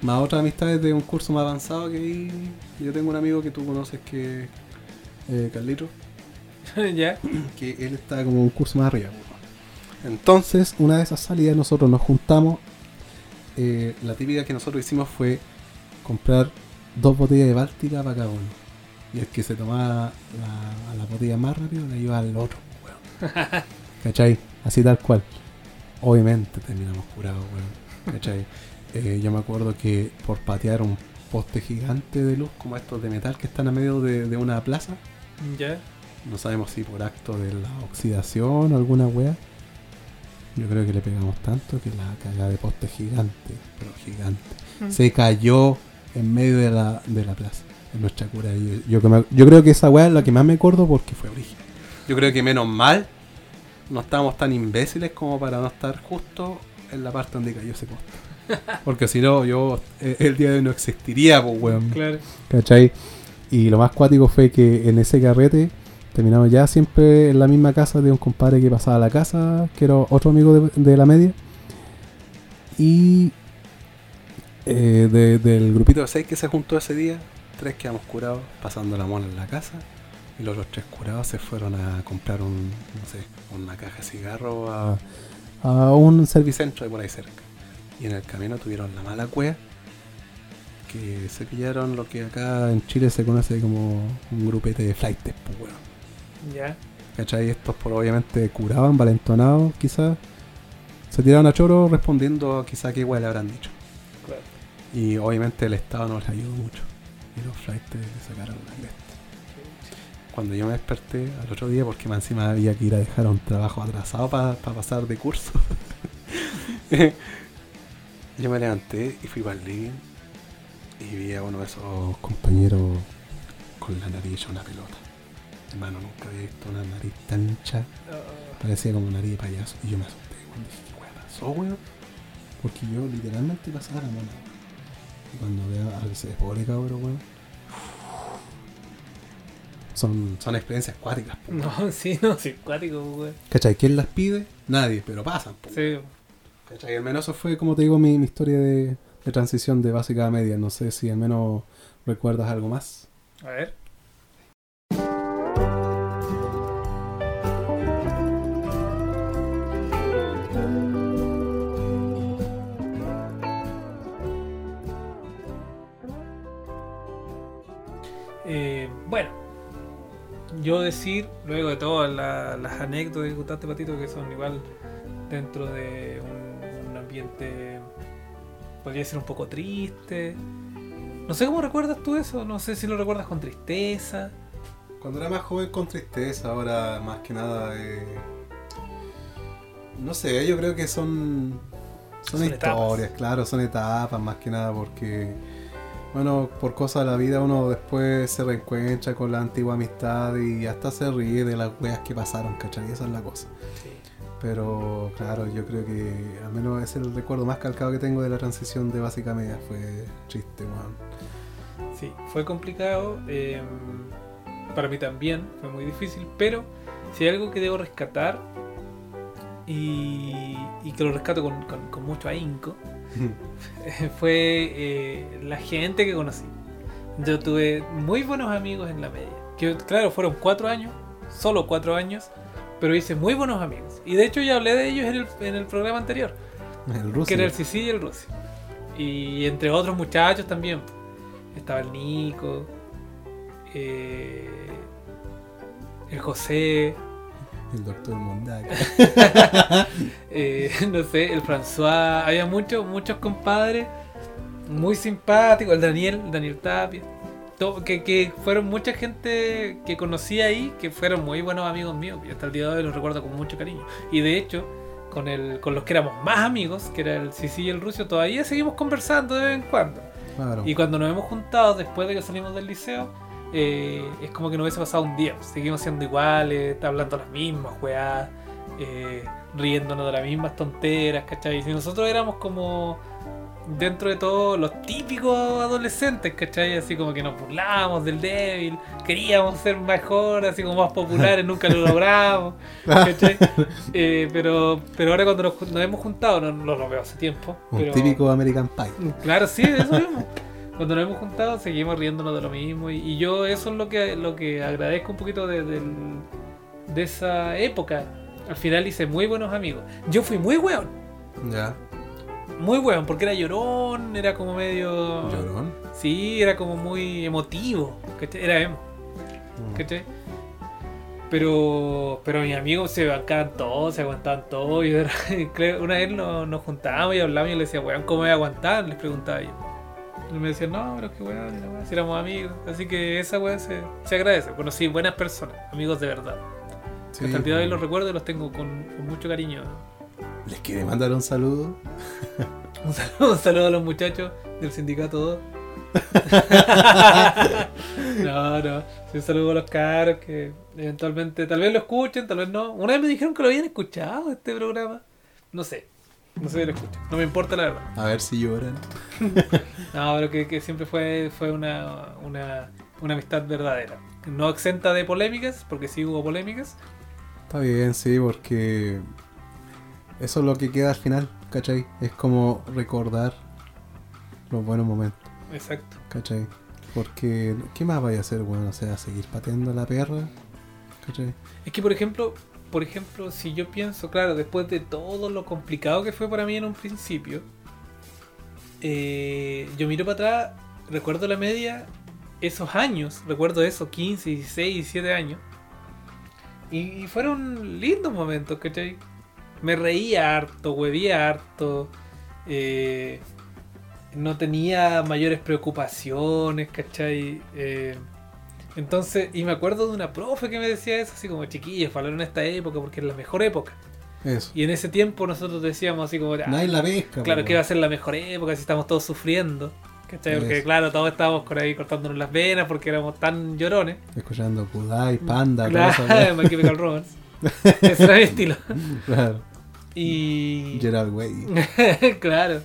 más otras amistades de un curso más avanzado que ahí. Yo tengo un amigo que tú conoces que es eh, Carlito [laughs] ya. que él está como un curso más arriba. Entonces, una de esas salidas nosotros nos juntamos. eh, la típica que nosotros hicimos fue comprar dos botellas de Báltica para cada uno. Y el que se tomaba la, a la botella más rápido la iba al otro, weón. [laughs] ¿Cachai? Así tal cual. Obviamente terminamos curados, weón. ¿Cachai? [laughs] Eh, yo me acuerdo que por patear un poste gigante de luz como estos de metal que están a medio de, de una plaza, Ya. No sabemos si por acto de la oxidación o alguna wea. Yo creo que le pegamos tanto que la cagada de poste gigante, pero gigante, se cayó en medio de la, de la plaza, en nuestra cura. Yo, yo, yo creo que esa wea es la que más me acuerdo porque fue brígida. Yo creo que menos mal no estábamos tan imbéciles como para no estar justo en la parte donde cayó ese poste. [laughs] Porque si no, yo eh, el día de hoy no existiría, pues weón. Claro. ¿Cachai? Y lo más cuático fue que en ese carrete terminamos ya siempre en la misma casa de un compadre que pasaba a la casa, que era otro amigo de, la media. Y eh, de- del grupito de seis que se juntó ese día, tres quedamos curados pasando la mona en la casa. Y los otros tres curados se fueron a comprar un, no sé, una caja de cigarro a, un servicentro de por ahí cerca. Y en el camino tuvieron la mala cueva que se pillaron lo que acá en Chile se conoce como un grupete de flightes, pues weón. Ya. ¿Cachai? Estos por obviamente curaban, valentonados quizás. Se tiraron a choro respondiendo quizá qué weón le habrán dicho. Claro. Y obviamente el Estado no les ayudó mucho. Y los flightes le sacaron la cresta. Cuando yo me desperté al otro día, porque más encima había que ir a dejar un trabajo atrasado para pasar de curso. [laughs] yo me levanté y fui para el living y vi a uno de esos compañeros con la nariz hecha una pelota. Hermano, nunca había visto una nariz tan hincha. Oh, Parecía como nariz de payaso. Y yo me asusté cuando dije, ¿qué pasó, weón? Porque yo literalmente pasaba la mano. Y cuando veo a ese pobre cabrón, weón. Son, son experiencias acuáticas, po, weón. no, [laughs] sí, no, sí, cuático, weón. ¿Cachai? ¿Quién las pide? Nadie, pero pasan, po, Sí. ¿Cachai? Al menos eso fue, como te digo, mi, mi historia de, de transición de básica a media. No sé si al menos recuerdas algo más. A ver. Yo decir, luego de todas la- las anécdotas que contaste, Patito, que son igual dentro de un, un ambiente, podría ser un poco triste. No sé cómo recuerdas tú eso, no sé si lo recuerdas con tristeza. Cuando era más joven con tristeza, ahora más que nada... eh, No sé, yo creo que son... Son, Son historias, etapas. claro, son etapas más que nada porque... Bueno, por cosas de la vida uno después se reencuentra con la antigua amistad y hasta se ríe de las weas que pasaron, ¿cachai? Esa es la cosa. Pero claro, yo creo que al menos es el recuerdo más calcado que tengo de la transición de básica a media. Fue chiste, weón. Sí, fue complicado. eh, para mí también fue muy difícil. Pero si hay algo que debo rescatar y, y que lo rescato con, con- con mucho ahínco, [laughs] fue eh, la gente que conocí. Yo tuve muy buenos amigos en la media. Que claro, fueron cuatro años, solo cuatro años, pero hice muy buenos amigos. Y de hecho ya hablé de ellos en el, en el programa anterior. El ruso. Que era el Sisi y el Russi. Y entre otros muchachos también. Estaba el Nico. eh, el José. El doctor Mondaca. [laughs] eh, no sé, el François. Había muchos, muchos compadres. Muy simpáticos. El Daniel, el Daniel Tapia. Que, que fueron mucha gente que conocí ahí, que fueron muy buenos amigos míos. Y hasta el día de hoy los recuerdo con mucho cariño. Y de hecho, con, el, con los que éramos más amigos, que era el Sisi y el Rusio, todavía seguimos conversando de vez en cuando. Claro. Y cuando nos hemos juntado después de que salimos del liceo, eh, es como que no hubiese pasado un día. Seguimos siendo iguales, hablando las mismas weas, eh, riéndonos de las mismas tonteras, ¿cachai? Si nosotros éramos como, dentro de todo, los típicos adolescentes, ¿cachai? Así como que nos burlábamos del débil, queríamos ser mejor, así como más populares, [laughs] nunca lo logramos, ¿cachai? Eh, pero, pero ahora cuando nos, nos hemos juntado, no, no lo veo hace tiempo. Un pero- típico American Pie. Claro, sí, eso mismo. Cuando nos hemos juntado seguimos riéndonos de lo mismo y, y yo eso es lo que lo que agradezco un poquito de, de esa época. Al final hice muy buenos amigos. Yo fui muy weón, Ya. muy weón, porque era llorón, era como medio... Llorón. Sí, era como muy emotivo, ¿cachai? Era emo, Mm. ¿cachai? Pero, pero mis amigos se bancaban todos, se aguantaban todos. [laughs] Y una vez nos, nos juntábamos y hablábamos y yo le decía, weón, ¿cómo voy a aguantar? Les preguntaba yo. Y me decían, no, pero la weá, si éramos amigos. Así que esa weá se, se agradece. Conocí buenas personas, amigos de verdad. Sí, Hasta el día de hoy pues. los recuerdo y los tengo con, con mucho cariño. ¿Les quiere mandar un saludo? [laughs] Un saludo, un saludo a los muchachos del sindicato 2. [laughs] no, no. Sí, un saludo a los caros que eventualmente tal vez lo escuchen, tal vez no. Una vez me dijeron que lo habían escuchado este programa. No sé. No sé si lo escuchan. No me importa la verdad. A ver si lloran. [laughs] No, pero que, que siempre fue, fue una, una, una amistad verdadera. No exenta de polémicas, porque sí hubo polémicas. Está bien, sí, porque eso es lo que queda al final, ¿cachai? Es como recordar los buenos momentos, Exacto. ¿cachai? Porque, ¿qué más vaya a hacer, bueno? O sea, seguir pateando a la perra, ¿cachai? Es que por ejemplo, por ejemplo, si yo pienso, claro, después de todo lo complicado que fue para mí en un principio, eh, yo miro para atrás, recuerdo la media, esos años, recuerdo eso, 15, 16, 17 años, y, y fueron lindos momentos, ¿cachai? Me reía harto, huevía harto, eh, no tenía mayores preocupaciones, ¿cachai? Eh, entonces, y me acuerdo de una profe que me decía eso, así como chiquillos, valoren esta época porque es la mejor época. Eso. Y en ese tiempo nosotros decíamos así como, "Ah, Nadie la pesca, claro que va a ser la mejor época si estamos todos sufriendo. ¿cachai? Porque claro, todos estábamos por ahí cortándonos las venas porque éramos tan llorones. Escuchando Kudai, Panda, Claro, todo eso, [laughs] My Chemical Romance. Ese era mi estilo. [laughs] Claro. Y... Gerard Way. [laughs] claro.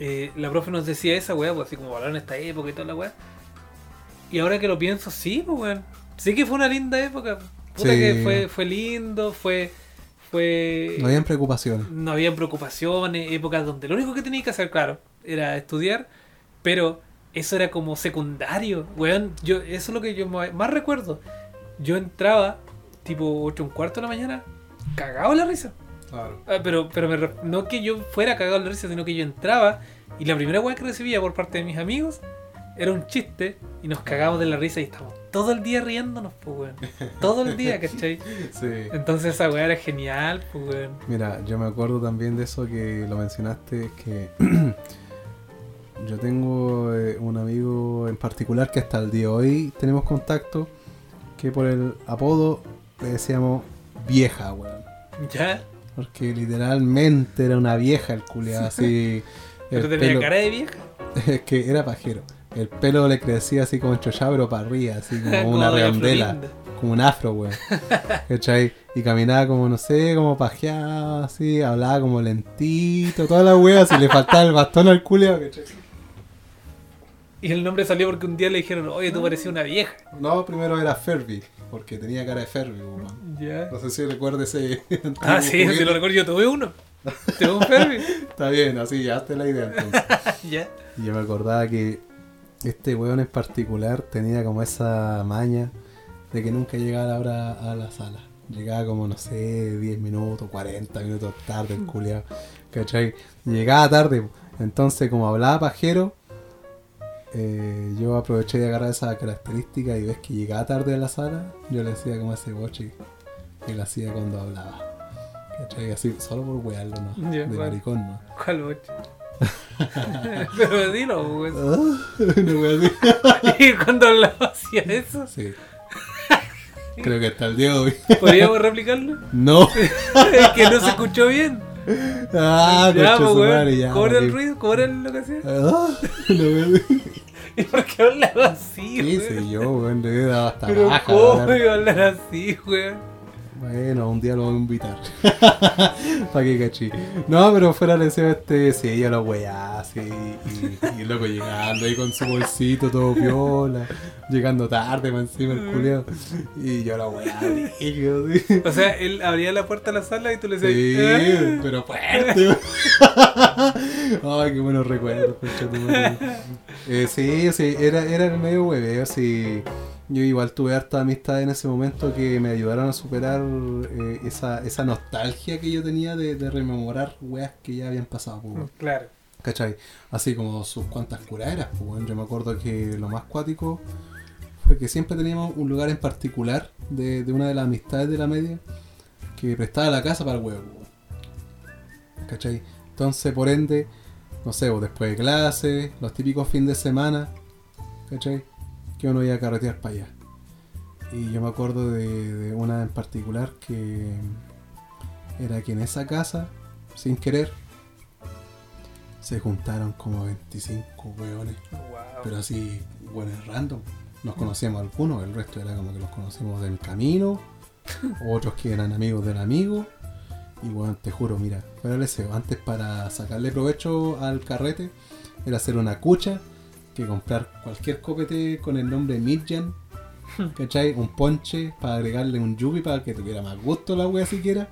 Eh, la profe nos decía esa weá, pues así como valoraron esta época y toda la weá. Y ahora que lo pienso, sí, pues weón. Sí que fue una linda época. Puta Sí. que fue, fue lindo, fue. fue No habían preocupaciones. no habían preocupaciones, épocas donde lo único que tenías que hacer, claro, era estudiar, pero eso era como secundario, weón. Yo, eso es lo que yo más recuerdo. Yo entraba tipo 8 un cuarto de la mañana, cagado en la risa. Claro. Ah, pero pero me no que yo fuera cagado en la risa, sino que yo entraba y la primera weá que recibía por parte de mis amigos era un chiste y nos cagábamos de la risa y estábamos todo el día riéndonos, pues weón. Todo el día, [laughs] ¿cachai? Sí. Entonces esa weá era genial, pues weón. Mira, yo me acuerdo también de eso que lo mencionaste, es que [clears throat] yo tengo eh, un amigo en particular que hasta el día de hoy tenemos contacto, que por el apodo le decíamos vieja, weón. ¿Ya? Porque literalmente era una vieja el culiado, [laughs] así. Pero el tenía pelo- cara de vieja. [laughs] Es que era pajero. El pelo le crecía así como enchollado, pero para arriba, así como [laughs] Como una redondela. Como un afro, weón. [laughs] ¿Cachai? Y caminaba como, no sé, como pajeado, así, hablaba como lentito, toda la wea, si le faltaba el bastón al culiao, ¿cachai? Y el nombre salió porque un día le dijeron, oye, tú parecías una vieja. No, primero era Ferby, porque tenía cara de Ferby, weón. Ya. No sé si recuerdas ese. Ah, [laughs] sí, si lo recuerdo, yo tuve uno. Tuve un Fermi. Está bien, así, ya hazte la idea entonces. ya. Y yo me acordaba que este weón en particular tenía como esa maña de que nunca llegaba a la hora a la sala. Llegaba como, no sé, 10 minutos, 40 minutos tarde el culiao. ¿Cachai? Llegaba tarde. Entonces, como hablaba pajero, eh, yo aproveché de agarrar esa característica y ves que llegaba tarde a la sala, yo le decía como ese boche que lo hacía cuando hablaba. ¿Cachai? Así, solo por wearlo, ¿no? Ya, de maricón, ¿no? ¿Cuál boche? [laughs] Pero dilo, pues. Una wea así. Y cuando hablaba hacía eso, Sí. Creo que hasta el día de hoy. [laughs] ¿podríamos replicarlo? No. [laughs] es que no se escuchó bien. Ah, ya, concha pues, ya. ¿Cómo era el ruido? ¿Cómo era lo que hacía? Ah, una wea así. ¿Y por qué hablaba así, ¿Qué weón? sé yo, weón? Le dado hasta Pero baja. ¿cómo iba a hablar así, weón? Bueno, un día lo voy a invitar. [laughs] Para que cachi. No, pero fuera de ese, este, sí, ella lo weá, así. Y, y loco llegando ahí con su bolsito todo piola. Llegando tarde, más encima el culiao. Y yo la weá, brígido, sí. O sea, él abría la puerta de la sala y tú le Sí, decías... "Ah". pero fuerte. [laughs] Ay, qué buenos recuerdos. Eh, sí, sí, era, era el medio hueveo, sí. Yo igual tuve harta amistad en ese momento que me ayudaron a superar eh, esa, esa nostalgia que yo tenía de, de rememorar weas que ya habían pasado, pues. Claro. ¿cachai? Así como sus cuantas curaderas, pues. Yo me acuerdo que lo más cuático fue que siempre teníamos un lugar en particular de, de una de las amistades de la media que prestaba la casa para el huevo, weón. ¿cachai? Entonces, por ende, no sé, pues, después de clase, los típicos fines de semana, ¿cachai? Que uno iba a carretear para allá. Y yo me acuerdo de, de una en particular que era que en esa casa, sin querer, se juntaron como 25 weones. Wow. Pero así, buenos random. Nos conocíamos algunos, el resto era como que los conocimos del camino, [laughs] otros que eran amigos del amigo. Y bueno, te juro, mira, fuera el deseo, antes para sacarle provecho al carrete, era hacer una cucha, que comprar cualquier copete con el nombre Midjan, [laughs] ¿cachai? Un ponche para agregarle un yubi para que tuviera más gusto la wea siquiera,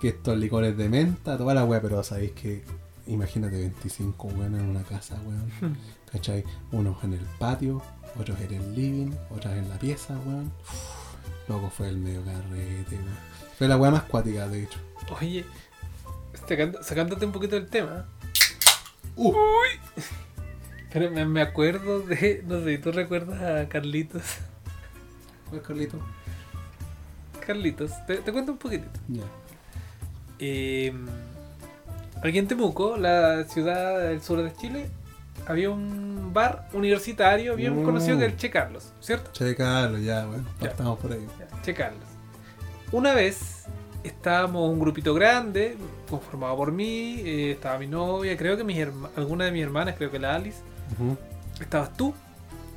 que estos licores de menta, toda la wea, pero sabéis que, imagínate 25 weones en una casa, weón. [laughs] ¿Cachai? Unos en el patio, otros en el living, otras en la pieza, weón. Uf, Loco fue el medio carrete, weón. Fue la weá más cuática, de hecho. Oye, sacando- sacándote un poquito del tema. Uh. Pero me, me acuerdo de. No sé, ¿tú recuerdas a Carlitos? ¿Cuál Carlito? Carlitos, te, te cuento un poquitito. Ya. Eh, aquí en Temuco, la ciudad del sur de Chile, había un bar universitario bien Mm. conocido que es el Che Carlos, ¿cierto? Che, Carlos, ya, bueno. Ya. Estamos por ahí. Ya, Che Carlos. Una vez estábamos un grupito grande, conformado por mí, eh, estaba mi novia, creo que mis alguna de mis hermanas, creo que la Alice, Estabas tú,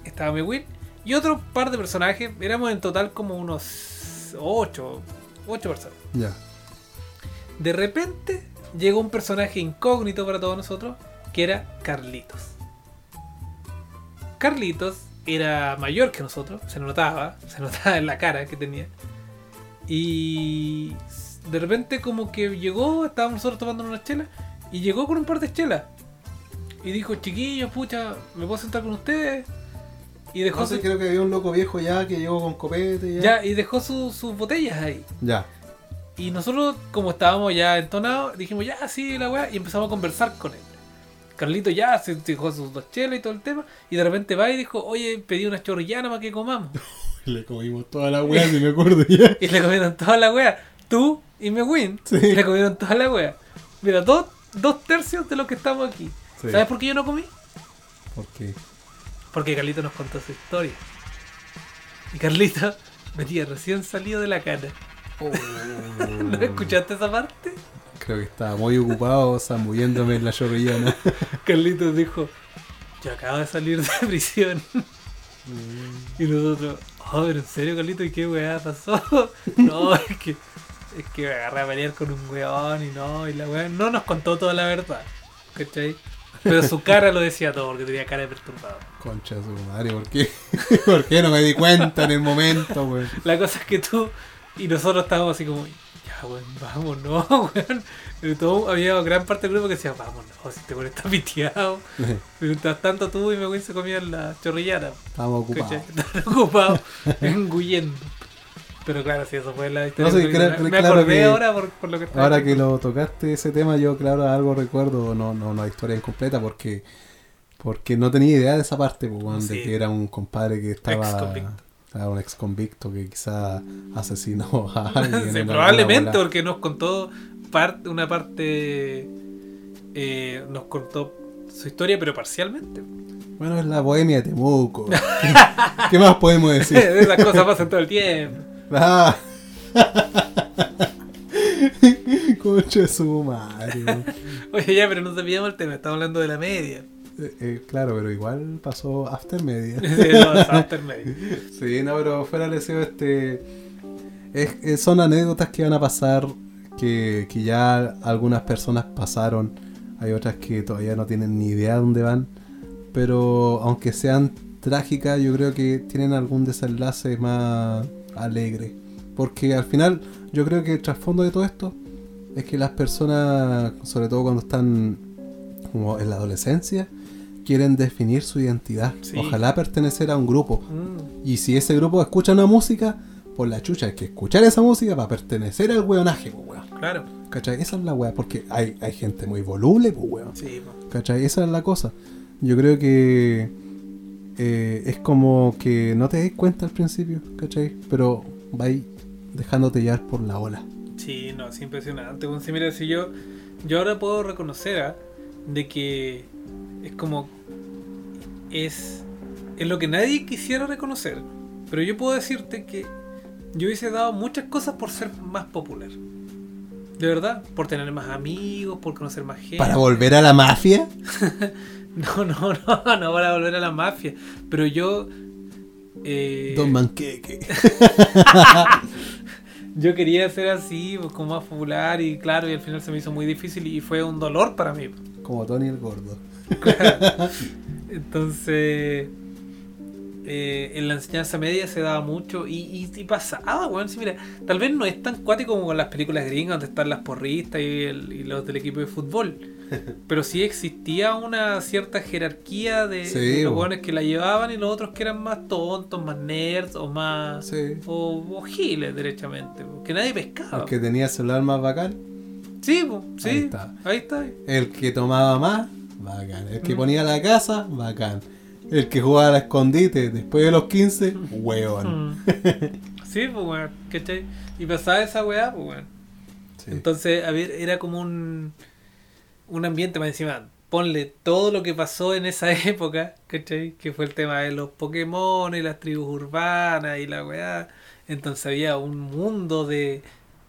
estaba mi Will y otro par de personajes. Éramos en total como unos 8, 8 personas. Ya. De repente llegó un personaje incógnito para todos nosotros, que era Carlitos. Carlitos era mayor que nosotros, se notaba, se [laughs] notaba en la cara que tenía. Y de repente como que llegó, estábamos nosotros tomando una chela, y llegó con un par de chelas. Y dijo, chiquillos, pucha, ¿me puedo sentar con ustedes? Y dejó, No sé, su- creo que había un loco viejo ya que llegó con copete ya. ya, y dejó su- sus botellas ahí. Ya. Y nosotros, como estábamos ya entonados, dijimos, ya, sí, la weá, y empezamos a conversar con él. Carlito ya se dejó sus dos chelas y todo el tema, y de repente va y dijo, oye, pedí una chorrillana para que comamos. [laughs] Le comimos toda la weá, si me acuerdo ya. [laughs] Y le comieron toda la wea. Tú y Megwin Sí. le comieron toda la wea. Mira, dos, dos tercios de lo que estamos aquí. Sí. ¿Sabes por qué yo no comí? ¿Por qué? Porque Carlito nos contó su historia. Y Carlito [laughs] venía recién salido de la cana. [laughs] ¿No escuchaste esa parte? Creo que estaba muy ocupado zambulléndome en la chorrillana. [laughs] Carlitos dijo, yo acabo de salir de prisión. Y nosotros, oh, pero en serio, Carlito, ¿y qué weá pasó? No, es que, es que me agarré a pelear con un weón y no, y la weá no nos contó toda la verdad. ¿Cachai? Pero su cara lo decía todo, porque tenía cara de perturbado. Concha de su madre, ¿por qué? [laughs] ¿Por qué no me di cuenta en el momento, weón? La cosa es que tú y nosotros estábamos así como, ya, weón, vámonos, [laughs] weón. Y todo, había gran parte del grupo que decía, vámonos, si te weón está piteado. [laughs] Mientras tanto tú y mi weón se comían la chorrillana. Estábamos ocupados. Estaban ocupados engullendo. Pero claro, sí, eso fue la historia. No, me, claro acordé que- ahora por, por lo que Ahora que lo tocaste ese tema, yo claro algo recuerdo, no, no, no historia incompleta porque porque no tenía idea de esa parte, pues, de que era un compadre que estaba era un ex convicto que quizá asesinó a [laughs] alguien. Sí, probablemente, bola. porque nos contó parte, una parte. eh, nos contó su historia, pero parcialmente. Bueno, es la bohemia de Temuco. [laughs] ¿Qué, qué más podemos decir? [laughs] Esas cosas pasan todo el tiempo. Ah. [laughs] Concha de su madre. Oye, ya, pero no sabíamos el tema, estamos hablando de la media. Eh, eh, claro, pero igual pasó after media. [laughs] Sí, no, estaba intermedio. [laughs] Sí, no, pero fuera de deseo, este. es- es- son anécdotas que van a pasar, que, que ya algunas personas pasaron, hay otras que todavía no tienen ni idea de dónde van, pero aunque sean trágicas, yo creo que tienen algún desenlace más alegre. Porque al final, yo creo que el trasfondo de todo esto es que las personas, sobre todo cuando están como en la adolescencia, quieren definir su identidad. Sí. Ojalá pertenecer a un grupo. Mm, Y si ese grupo escucha una música, por la chucha, hay que escuchar esa música para pertenecer al weonaje, pues weón. claro, ¿Cachai? Esa es la weá, porque hay, hay gente muy voluble, pues weón. sí, po. ¿Cachai? Esa es la cosa. Yo creo que eh, es como que no te des cuenta al principio, ¿cachai? Pero vais dejándote llevar por la ola. Sí, no, es impresionante. Bueno, sí, mira, si yo, yo ahora puedo reconocer ah, de que es como es, es lo que nadie quisiera reconocer. Pero yo puedo decirte que yo hubiese dado muchas cosas por ser más popular. De verdad, por tener más amigos, por conocer más gente. ¿Para volver a la mafia? [laughs] [laughs] No, no, no, no para volver a la mafia. Pero yo. eh, Don Manqueque. [laughs] yo quería ser así, pues, como más popular, y claro, y al final se me hizo muy difícil y fue un dolor para mí. Como Tony el Gordo. Entonces, eh, en la enseñanza media se daba mucho y, y, y pasaba, weón. Sí, mira, tal vez no es tan cuático como con las películas gringas donde están las porristas y, el- y los del equipo de fútbol. Pero sí existía una cierta jerarquía de, Sí, de los que la llevaban y los otros que eran más tontos, más nerds o más. Sí. O, o giles, derechamente. Que nadie pescaba. El que tenía el celular más bacán. Sí, po, sí. Ahí está. Ahí está. El que tomaba más, bacán. El que Mm. ponía la casa, bacán. El que jugaba al escondite después de los 15, hueón. Mm. [laughs] sí, pues, weón. ¿Cachai? Y pasaba esa weá, pues, weón. Sí. Entonces, a ver, era como un, un ambiente más encima. Ponle todo lo que pasó en esa [laughs] época, ¿cachai? Que fue el tema de los Pokémon y las tribus urbanas y la weá. Entonces había un mundo de,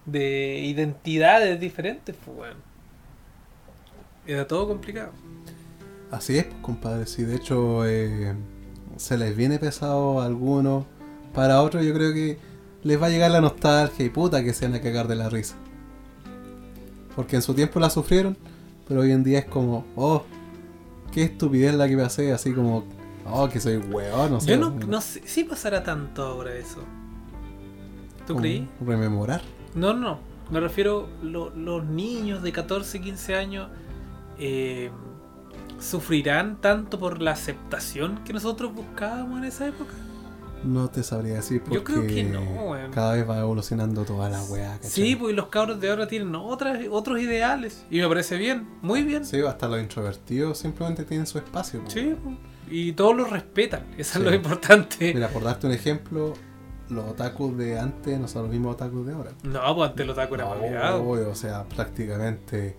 de identidades diferentes, pues, weón. Era todo complicado. Así es, compadre. Sí, de hecho, eh, se les viene pesado a algunos. Para otros, yo creo que les va a llegar la nostalgia y puta que se van a cagar de la risa. Porque en su tiempo la sufrieron, pero hoy en día es como, oh, qué estupidez la que pasé. Así como, oh, que soy weón, no sé. Yo no, no sé si pasará tanto ahora eso. ¿Tú creí? Rememorar. No, no, me refiero lo- los niños de 14, 15 años. eh, sufrirán tanto por la aceptación que nosotros buscábamos en esa época. No te sabría decir porque Yo creo que no, weón. cada vez va evolucionando toda la weá, ¿cachai? Sí, pues los cabros de ahora tienen otras, otros ideales. Y me parece bien, muy bien. Sí, hasta los introvertidos simplemente tienen su espacio. po. Sí, pues. y todos los respetan. Eso Sí. es lo importante. Mira, por darte un ejemplo, los otakus de antes no son los mismos otakus de ahora. No, pues antes los tacos eran No, obvio, o sea, prácticamente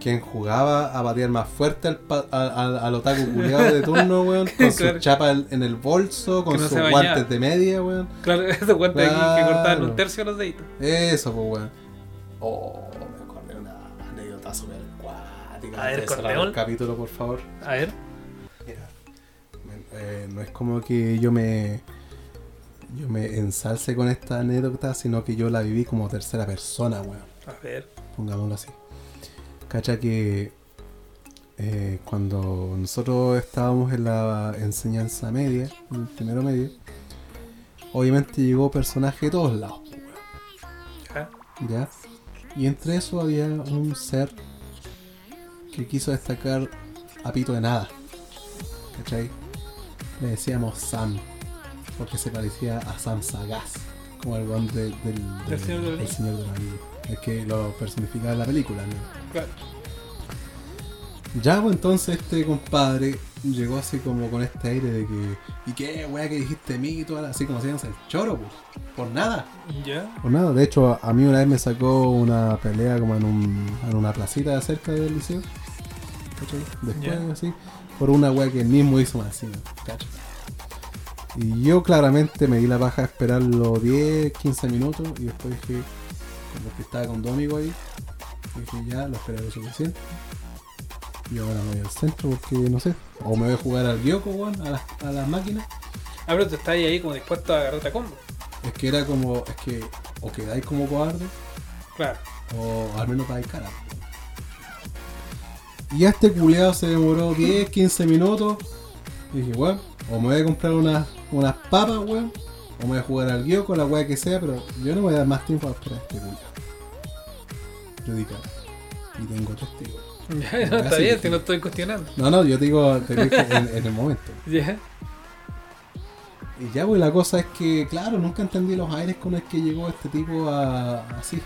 quien jugaba a patear más fuerte al, pa- al, al- al otaku culiado de turno, weón, [laughs] con Claro. su chapa en el bolso, con no sus guantes de media, weón. Claro, [laughs] esos guantes aquí que Claro. cortaban un tercio de los deditos. Eso, pues, weón. Oh, me acordé de una anécdota súper cuática. A ver, el capítulo, por favor. A ver. Mira, eh, no es como que yo me yo me ensalce con esta anécdota, sino que yo la viví como tercera persona, weón. A ver. Pongámoslo así. Cacha que eh, cuando nosotros estábamos en la enseñanza media, en el primero medio, obviamente llegó personaje de todos lados, Ya. ¿ya? Y entre eso había un ser que quiso destacar a pito de nada. ¿Cachai? Le decíamos Sam, porque se parecía a Sam Sagaz, como el guante del, del, Del de del Señor de los Anillos. Es que lo personificaba en la película, ¿no? Claro. Ya, pues entonces este compadre llegó así como con este aire de que. ¿Y qué, weá, que dijiste de mí? Y toda la- así como hacíamos el choro, pues. Por nada. Ya. Por nada. De hecho, a, mí una vez me sacó una pelea como en, un, en una placita de cerca del liceo. ¿Cachai? Después, así. Por una weá que él mismo hizo más. ¿Cachai? Y yo claramente me di la baja a esperar los 10, 15 minutos. Y después dije, como que estaba con dos amigos ahí. Dije, ya, lo esperé lo suficiente. Y ahora me voy al centro porque no sé. O me voy a jugar al Gyoko, weón, a las, a las máquinas. Ah, pero tú estás ahí como dispuesto a agarrarte a combo. Es que era como, es que o quedáis como cobarde Claro. o al menos dais cara. Y este culiado se demoró 10, 15 minutos. Y dije, weón, o me voy a comprar unas, unas papas, weón, o me voy a jugar al Gyoko, la weá que sea, pero yo no me voy a dar más tiempo a esperar este di cara. Y tengo testigos. [laughs] Ya, no, está bien, si no estoy cuestionando. No, no, yo digo, te en, en el momento. [laughs] Ya. Y ya, pues la cosa es que, claro, nunca entendí los aires con el que llegó este tipo a así.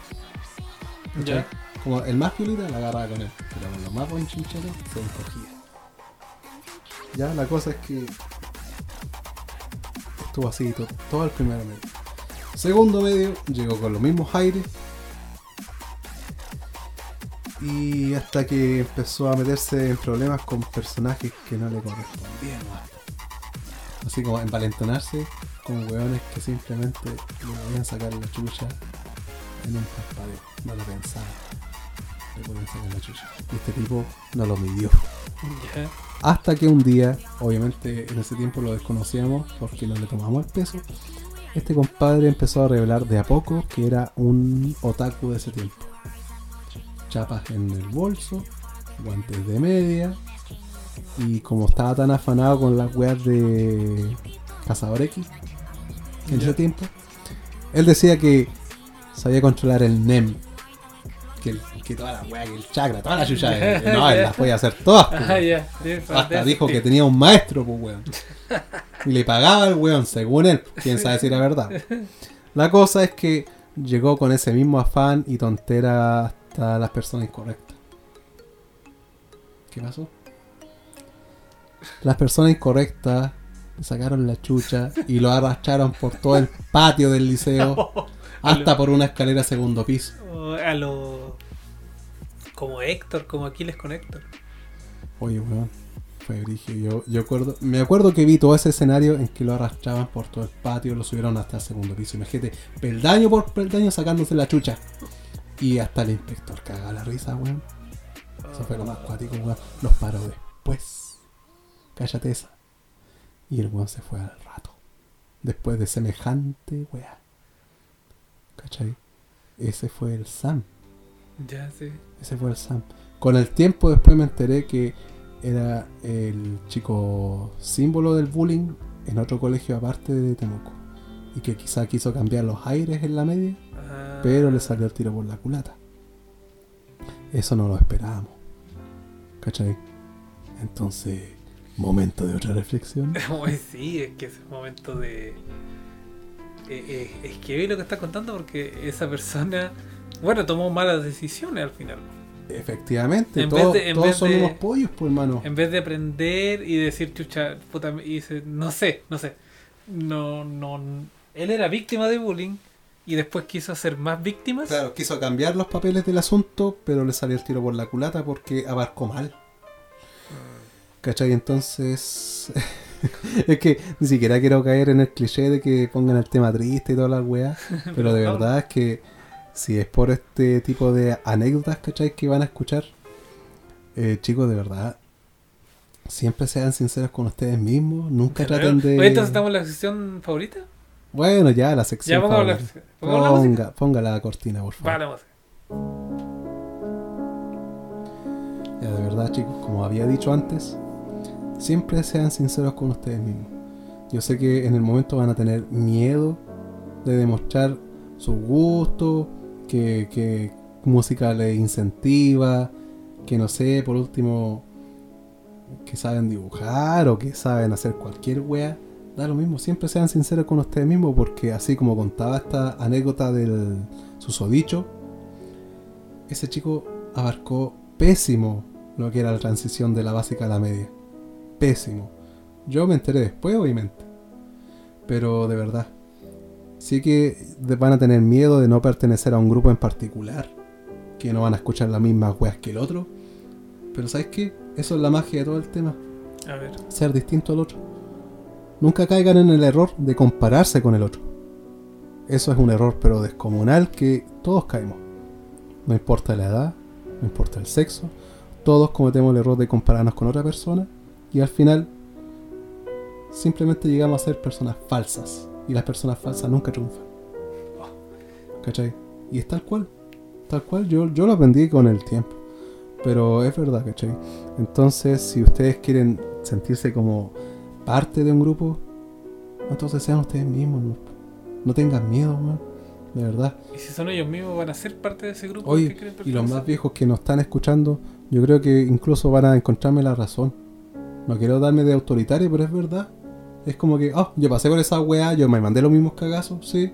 Ya. Como el más piolita la agarraba con él, pero con los más buen chinchero se encogía. Ya, la cosa es que to- todo el primer medio. Segundo medio llegó con los mismos aires. Y hasta que empezó a meterse en problemas con personajes que no le correspondían. Así como envalentonarse con hueones que simplemente le podían sacar la chucha en un parpadeo. No lo pensaba. Y este tipo no lo midió. Hasta que un día, obviamente en ese tiempo lo desconocíamos porque no le tomamos el peso, este compadre empezó a revelar de a poco que era un otaku de ese tiempo. Chapas en el bolso, guantes de media, y como estaba tan afanado con las weas de Cazador X en ese tiempo, él decía que sabía controlar el NEM. Que, el- que toda la wea, que el chakra, toda la chucha, no, él las podía hacer todas. pues. [laughs] Ah. Sí, Hasta dijo que tenía un maestro, pues, weón. Y le pagaba al weón, según él. Quién sabe si era verdad. La cosa es que llegó con ese mismo afán y tontera hasta las personas incorrectas. ¿Qué pasó? Las personas incorrectas le sacaron la chucha y lo arrastraron por todo el patio del liceo [laughs] hasta por una escalera segundo piso. O A lo. Como Héctor, como Aquiles con Héctor. Oye, weón, fue brígido. Yo, yo acuerdo, me acuerdo que vi todo ese escenario en que lo arrastraban por todo el patio, lo subieron hasta el segundo piso. Imagínate, peldaño por peldaño sacándose la chucha. Y hasta el inspector caga la risa, weón. Eso fue lo más cuático, weón. Los paró después. Cállate esa. Y el weón se fue al rato. Después de semejante weá. ¿Cachai? Ese fue el Sam. Ya, sí. Ese fue el Sam. Con el tiempo después me enteré que era el chico símbolo del bullying en otro colegio aparte de Temuco. Y que quizá quiso cambiar los aires en la media, Ah. pero le salió el tiro por la culata. Eso no lo esperábamos. ¿Cachai? Entonces, momento de otra reflexión. [laughs] Sí, es que es un momento de. eh, eh, es que vi lo que está contando porque esa persona, bueno, tomó malas decisiones al final. Efectivamente, En todos, vez de- en todos vez son de- unos pollos, pues hermano. En vez de aprender y decir, chucha, puta, y dice, no sé, no sé. No, no. Él era víctima de bullying y después quiso hacer más víctimas. Claro, quiso cambiar los papeles del asunto, pero le salió el tiro por la culata porque abarcó mal. ¿Cachai? Entonces. [laughs] es que ni siquiera quiero caer en el cliché de que pongan el tema triste y toda la weá. [laughs] Pero de verdad es que si es por este tipo de anécdotas, ¿cachai? Que van a escuchar, eh, chicos, de verdad, siempre sean sinceros con ustedes mismos. Nunca traten de. Oye, entonces estamos en la sección favorita. Bueno, ya la sección. Ya la. Ponga, cortina, por favor. Va, la música. Ya, de verdad, chicos, como había dicho antes, siempre sean sinceros con ustedes mismos. Yo sé que en el momento van a tener miedo de demostrar su gusto, que, que música les incentiva, que no sé, por último, que saben dibujar o que saben hacer cualquier wea. Da lo mismo, siempre sean sinceros con ustedes mismos porque así como contaba esta anécdota del susodicho, ese chico abarcó pésimo lo que era la transición de la básica a la media. Pésimo. Yo me enteré después, obviamente. Pero de verdad. Sí que van a tener miedo de no pertenecer a un grupo en particular. Que no van a escuchar las mismas weas que el otro. Pero ¿sabes qué? Eso es la magia de todo el tema. A ver. Ser distinto al otro. Nunca caigan en el error de compararse con el otro. Eso es un error pero descomunal que todos caemos. No importa la edad, no importa el sexo, todos cometemos el error de compararnos con otra persona y al final simplemente llegamos a ser personas falsas y las personas falsas nunca triunfan. ¿Cachai? Y es tal cual, tal cual, yo, yo lo aprendí con el tiempo, pero es verdad, ¿cachai? Entonces, si ustedes quieren sentirse como parte de un grupo, entonces sean ustedes mismos, no, no tengan miedo, weón, de verdad. Y si son ellos mismos, van a ser parte de ese grupo. Oye, y los más viejos que nos están escuchando, yo creo que incluso van a encontrarme la razón. No quiero darme de autoritario, pero es verdad. Es como que, oh, yo pasé por esa weá, yo me mandé los mismos cagazos, sí.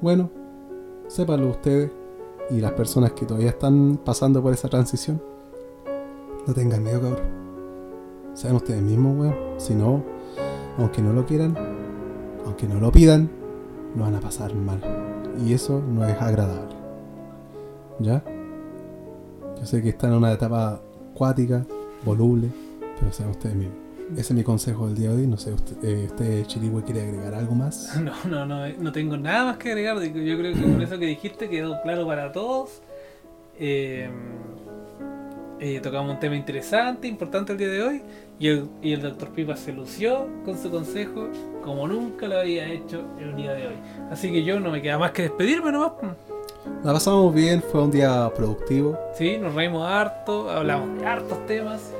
Bueno, sépanlo ustedes y las personas que todavía están pasando por esa transición. No tengan miedo, cabrón. Sean ustedes mismos, weón. Si no, aunque no lo quieran, aunque no lo pidan, lo van a pasar mal. Y eso no es agradable. ¿Ya? Yo sé que están en una etapa acuática, voluble, pero sean ustedes mismos. Ese es mi consejo del día de hoy. No sé, usted, eh, usted Chirigüe, quiere agregar algo más. [laughs] No, no, no, eh, no tengo nada más que agregar. Yo creo que con eso que dijiste quedó claro para todos. Eh, eh, tocamos un tema interesante, importante el día de hoy. Y el, y el doctor Pipa se lució con su consejo como nunca lo había hecho el día de hoy. Así que yo no me queda más que despedirme nomás. pues. La pasamos bien, fue un día productivo Sí, nos reímos harto, hablamos de hartos temas.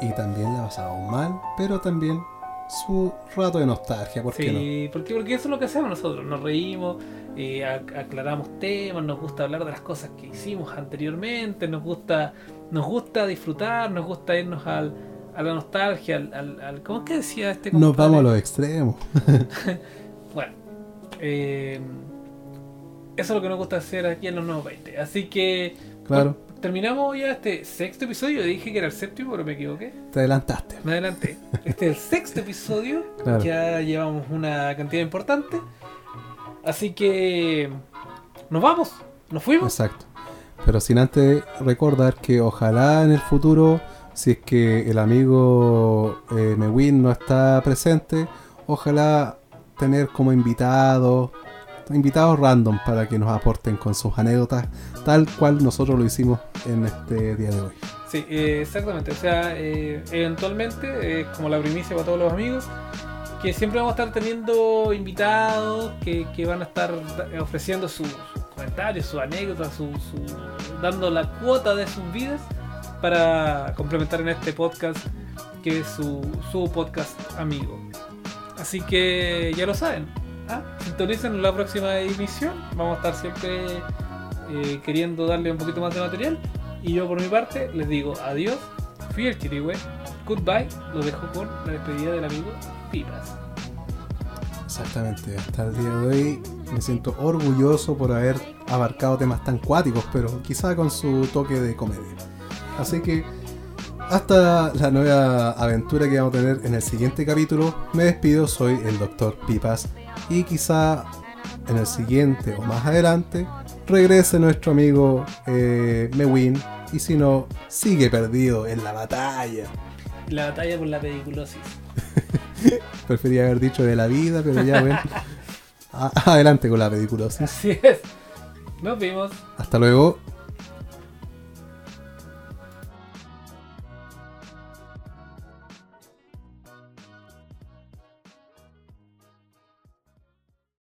Y también la pasamos mal, pero también su rato de nostalgia, ¿por qué no? Sí, porque, porque eso es lo que hacemos nosotros, nos reímos, eh, ac- aclaramos temas, nos gusta hablar de las cosas que hicimos anteriormente, nos gusta, nos gusta disfrutar, nos gusta irnos al, a la nostalgia, al, al, al- ¿cómo es que decía este Nos compadre? vamos a los extremos. [laughs] Bueno, eh, eso es lo que nos gusta hacer aquí en los nuevos 20. Así que Claro, terminamos ya este sexto episodio. Dije que era el séptimo, pero me equivoqué. te adelantaste. Me adelanté. Este es el sexto episodio. [laughs] Claro. Ya llevamos una cantidad importante. Así que nos vamos. Nos fuimos. Exacto. Pero sin antes recordar que ojalá en el futuro, si es que el amigo eh, Mewin no está presente, ojalá tener como invitados, invitados random para que nos aporten con sus anécdotas, tal cual nosotros lo hicimos en este día de hoy. Sí, eh, exactamente. O sea, eh, eventualmente, eh, como la primicia para todos los amigos, que siempre vamos a estar teniendo invitados que, van a estar ofreciendo sus, comentarios, sus anécdotas, su, dando la cuota de sus vidas para complementar en este podcast que es su podcast amigo. Así que ya lo saben. ¿Ah? La próxima emisión. Vamos a estar siempre eh, queriendo darle un poquito más de material. Y yo por mi parte les digo adiós. Fui el. Goodbye lo dejo con la despedida del amigo Pipas. Exactamente, hasta el día de hoy me siento orgulloso por haber abarcado temas tan cuáticos, pero quizá con su toque de comedia. Así que hasta la nueva aventura que vamos a tener en el siguiente capítulo, me despido, soy el Dr. Pipas y quizá en el siguiente o más adelante regrese nuestro amigo eh, Mewin y si no, sigue perdido en la batalla. La batalla por la pediculosis. [laughs] Prefería haber dicho de la vida, pero ya ven. [laughs] Adelante con la pediculosis. Así es. Nos vemos. Hasta luego.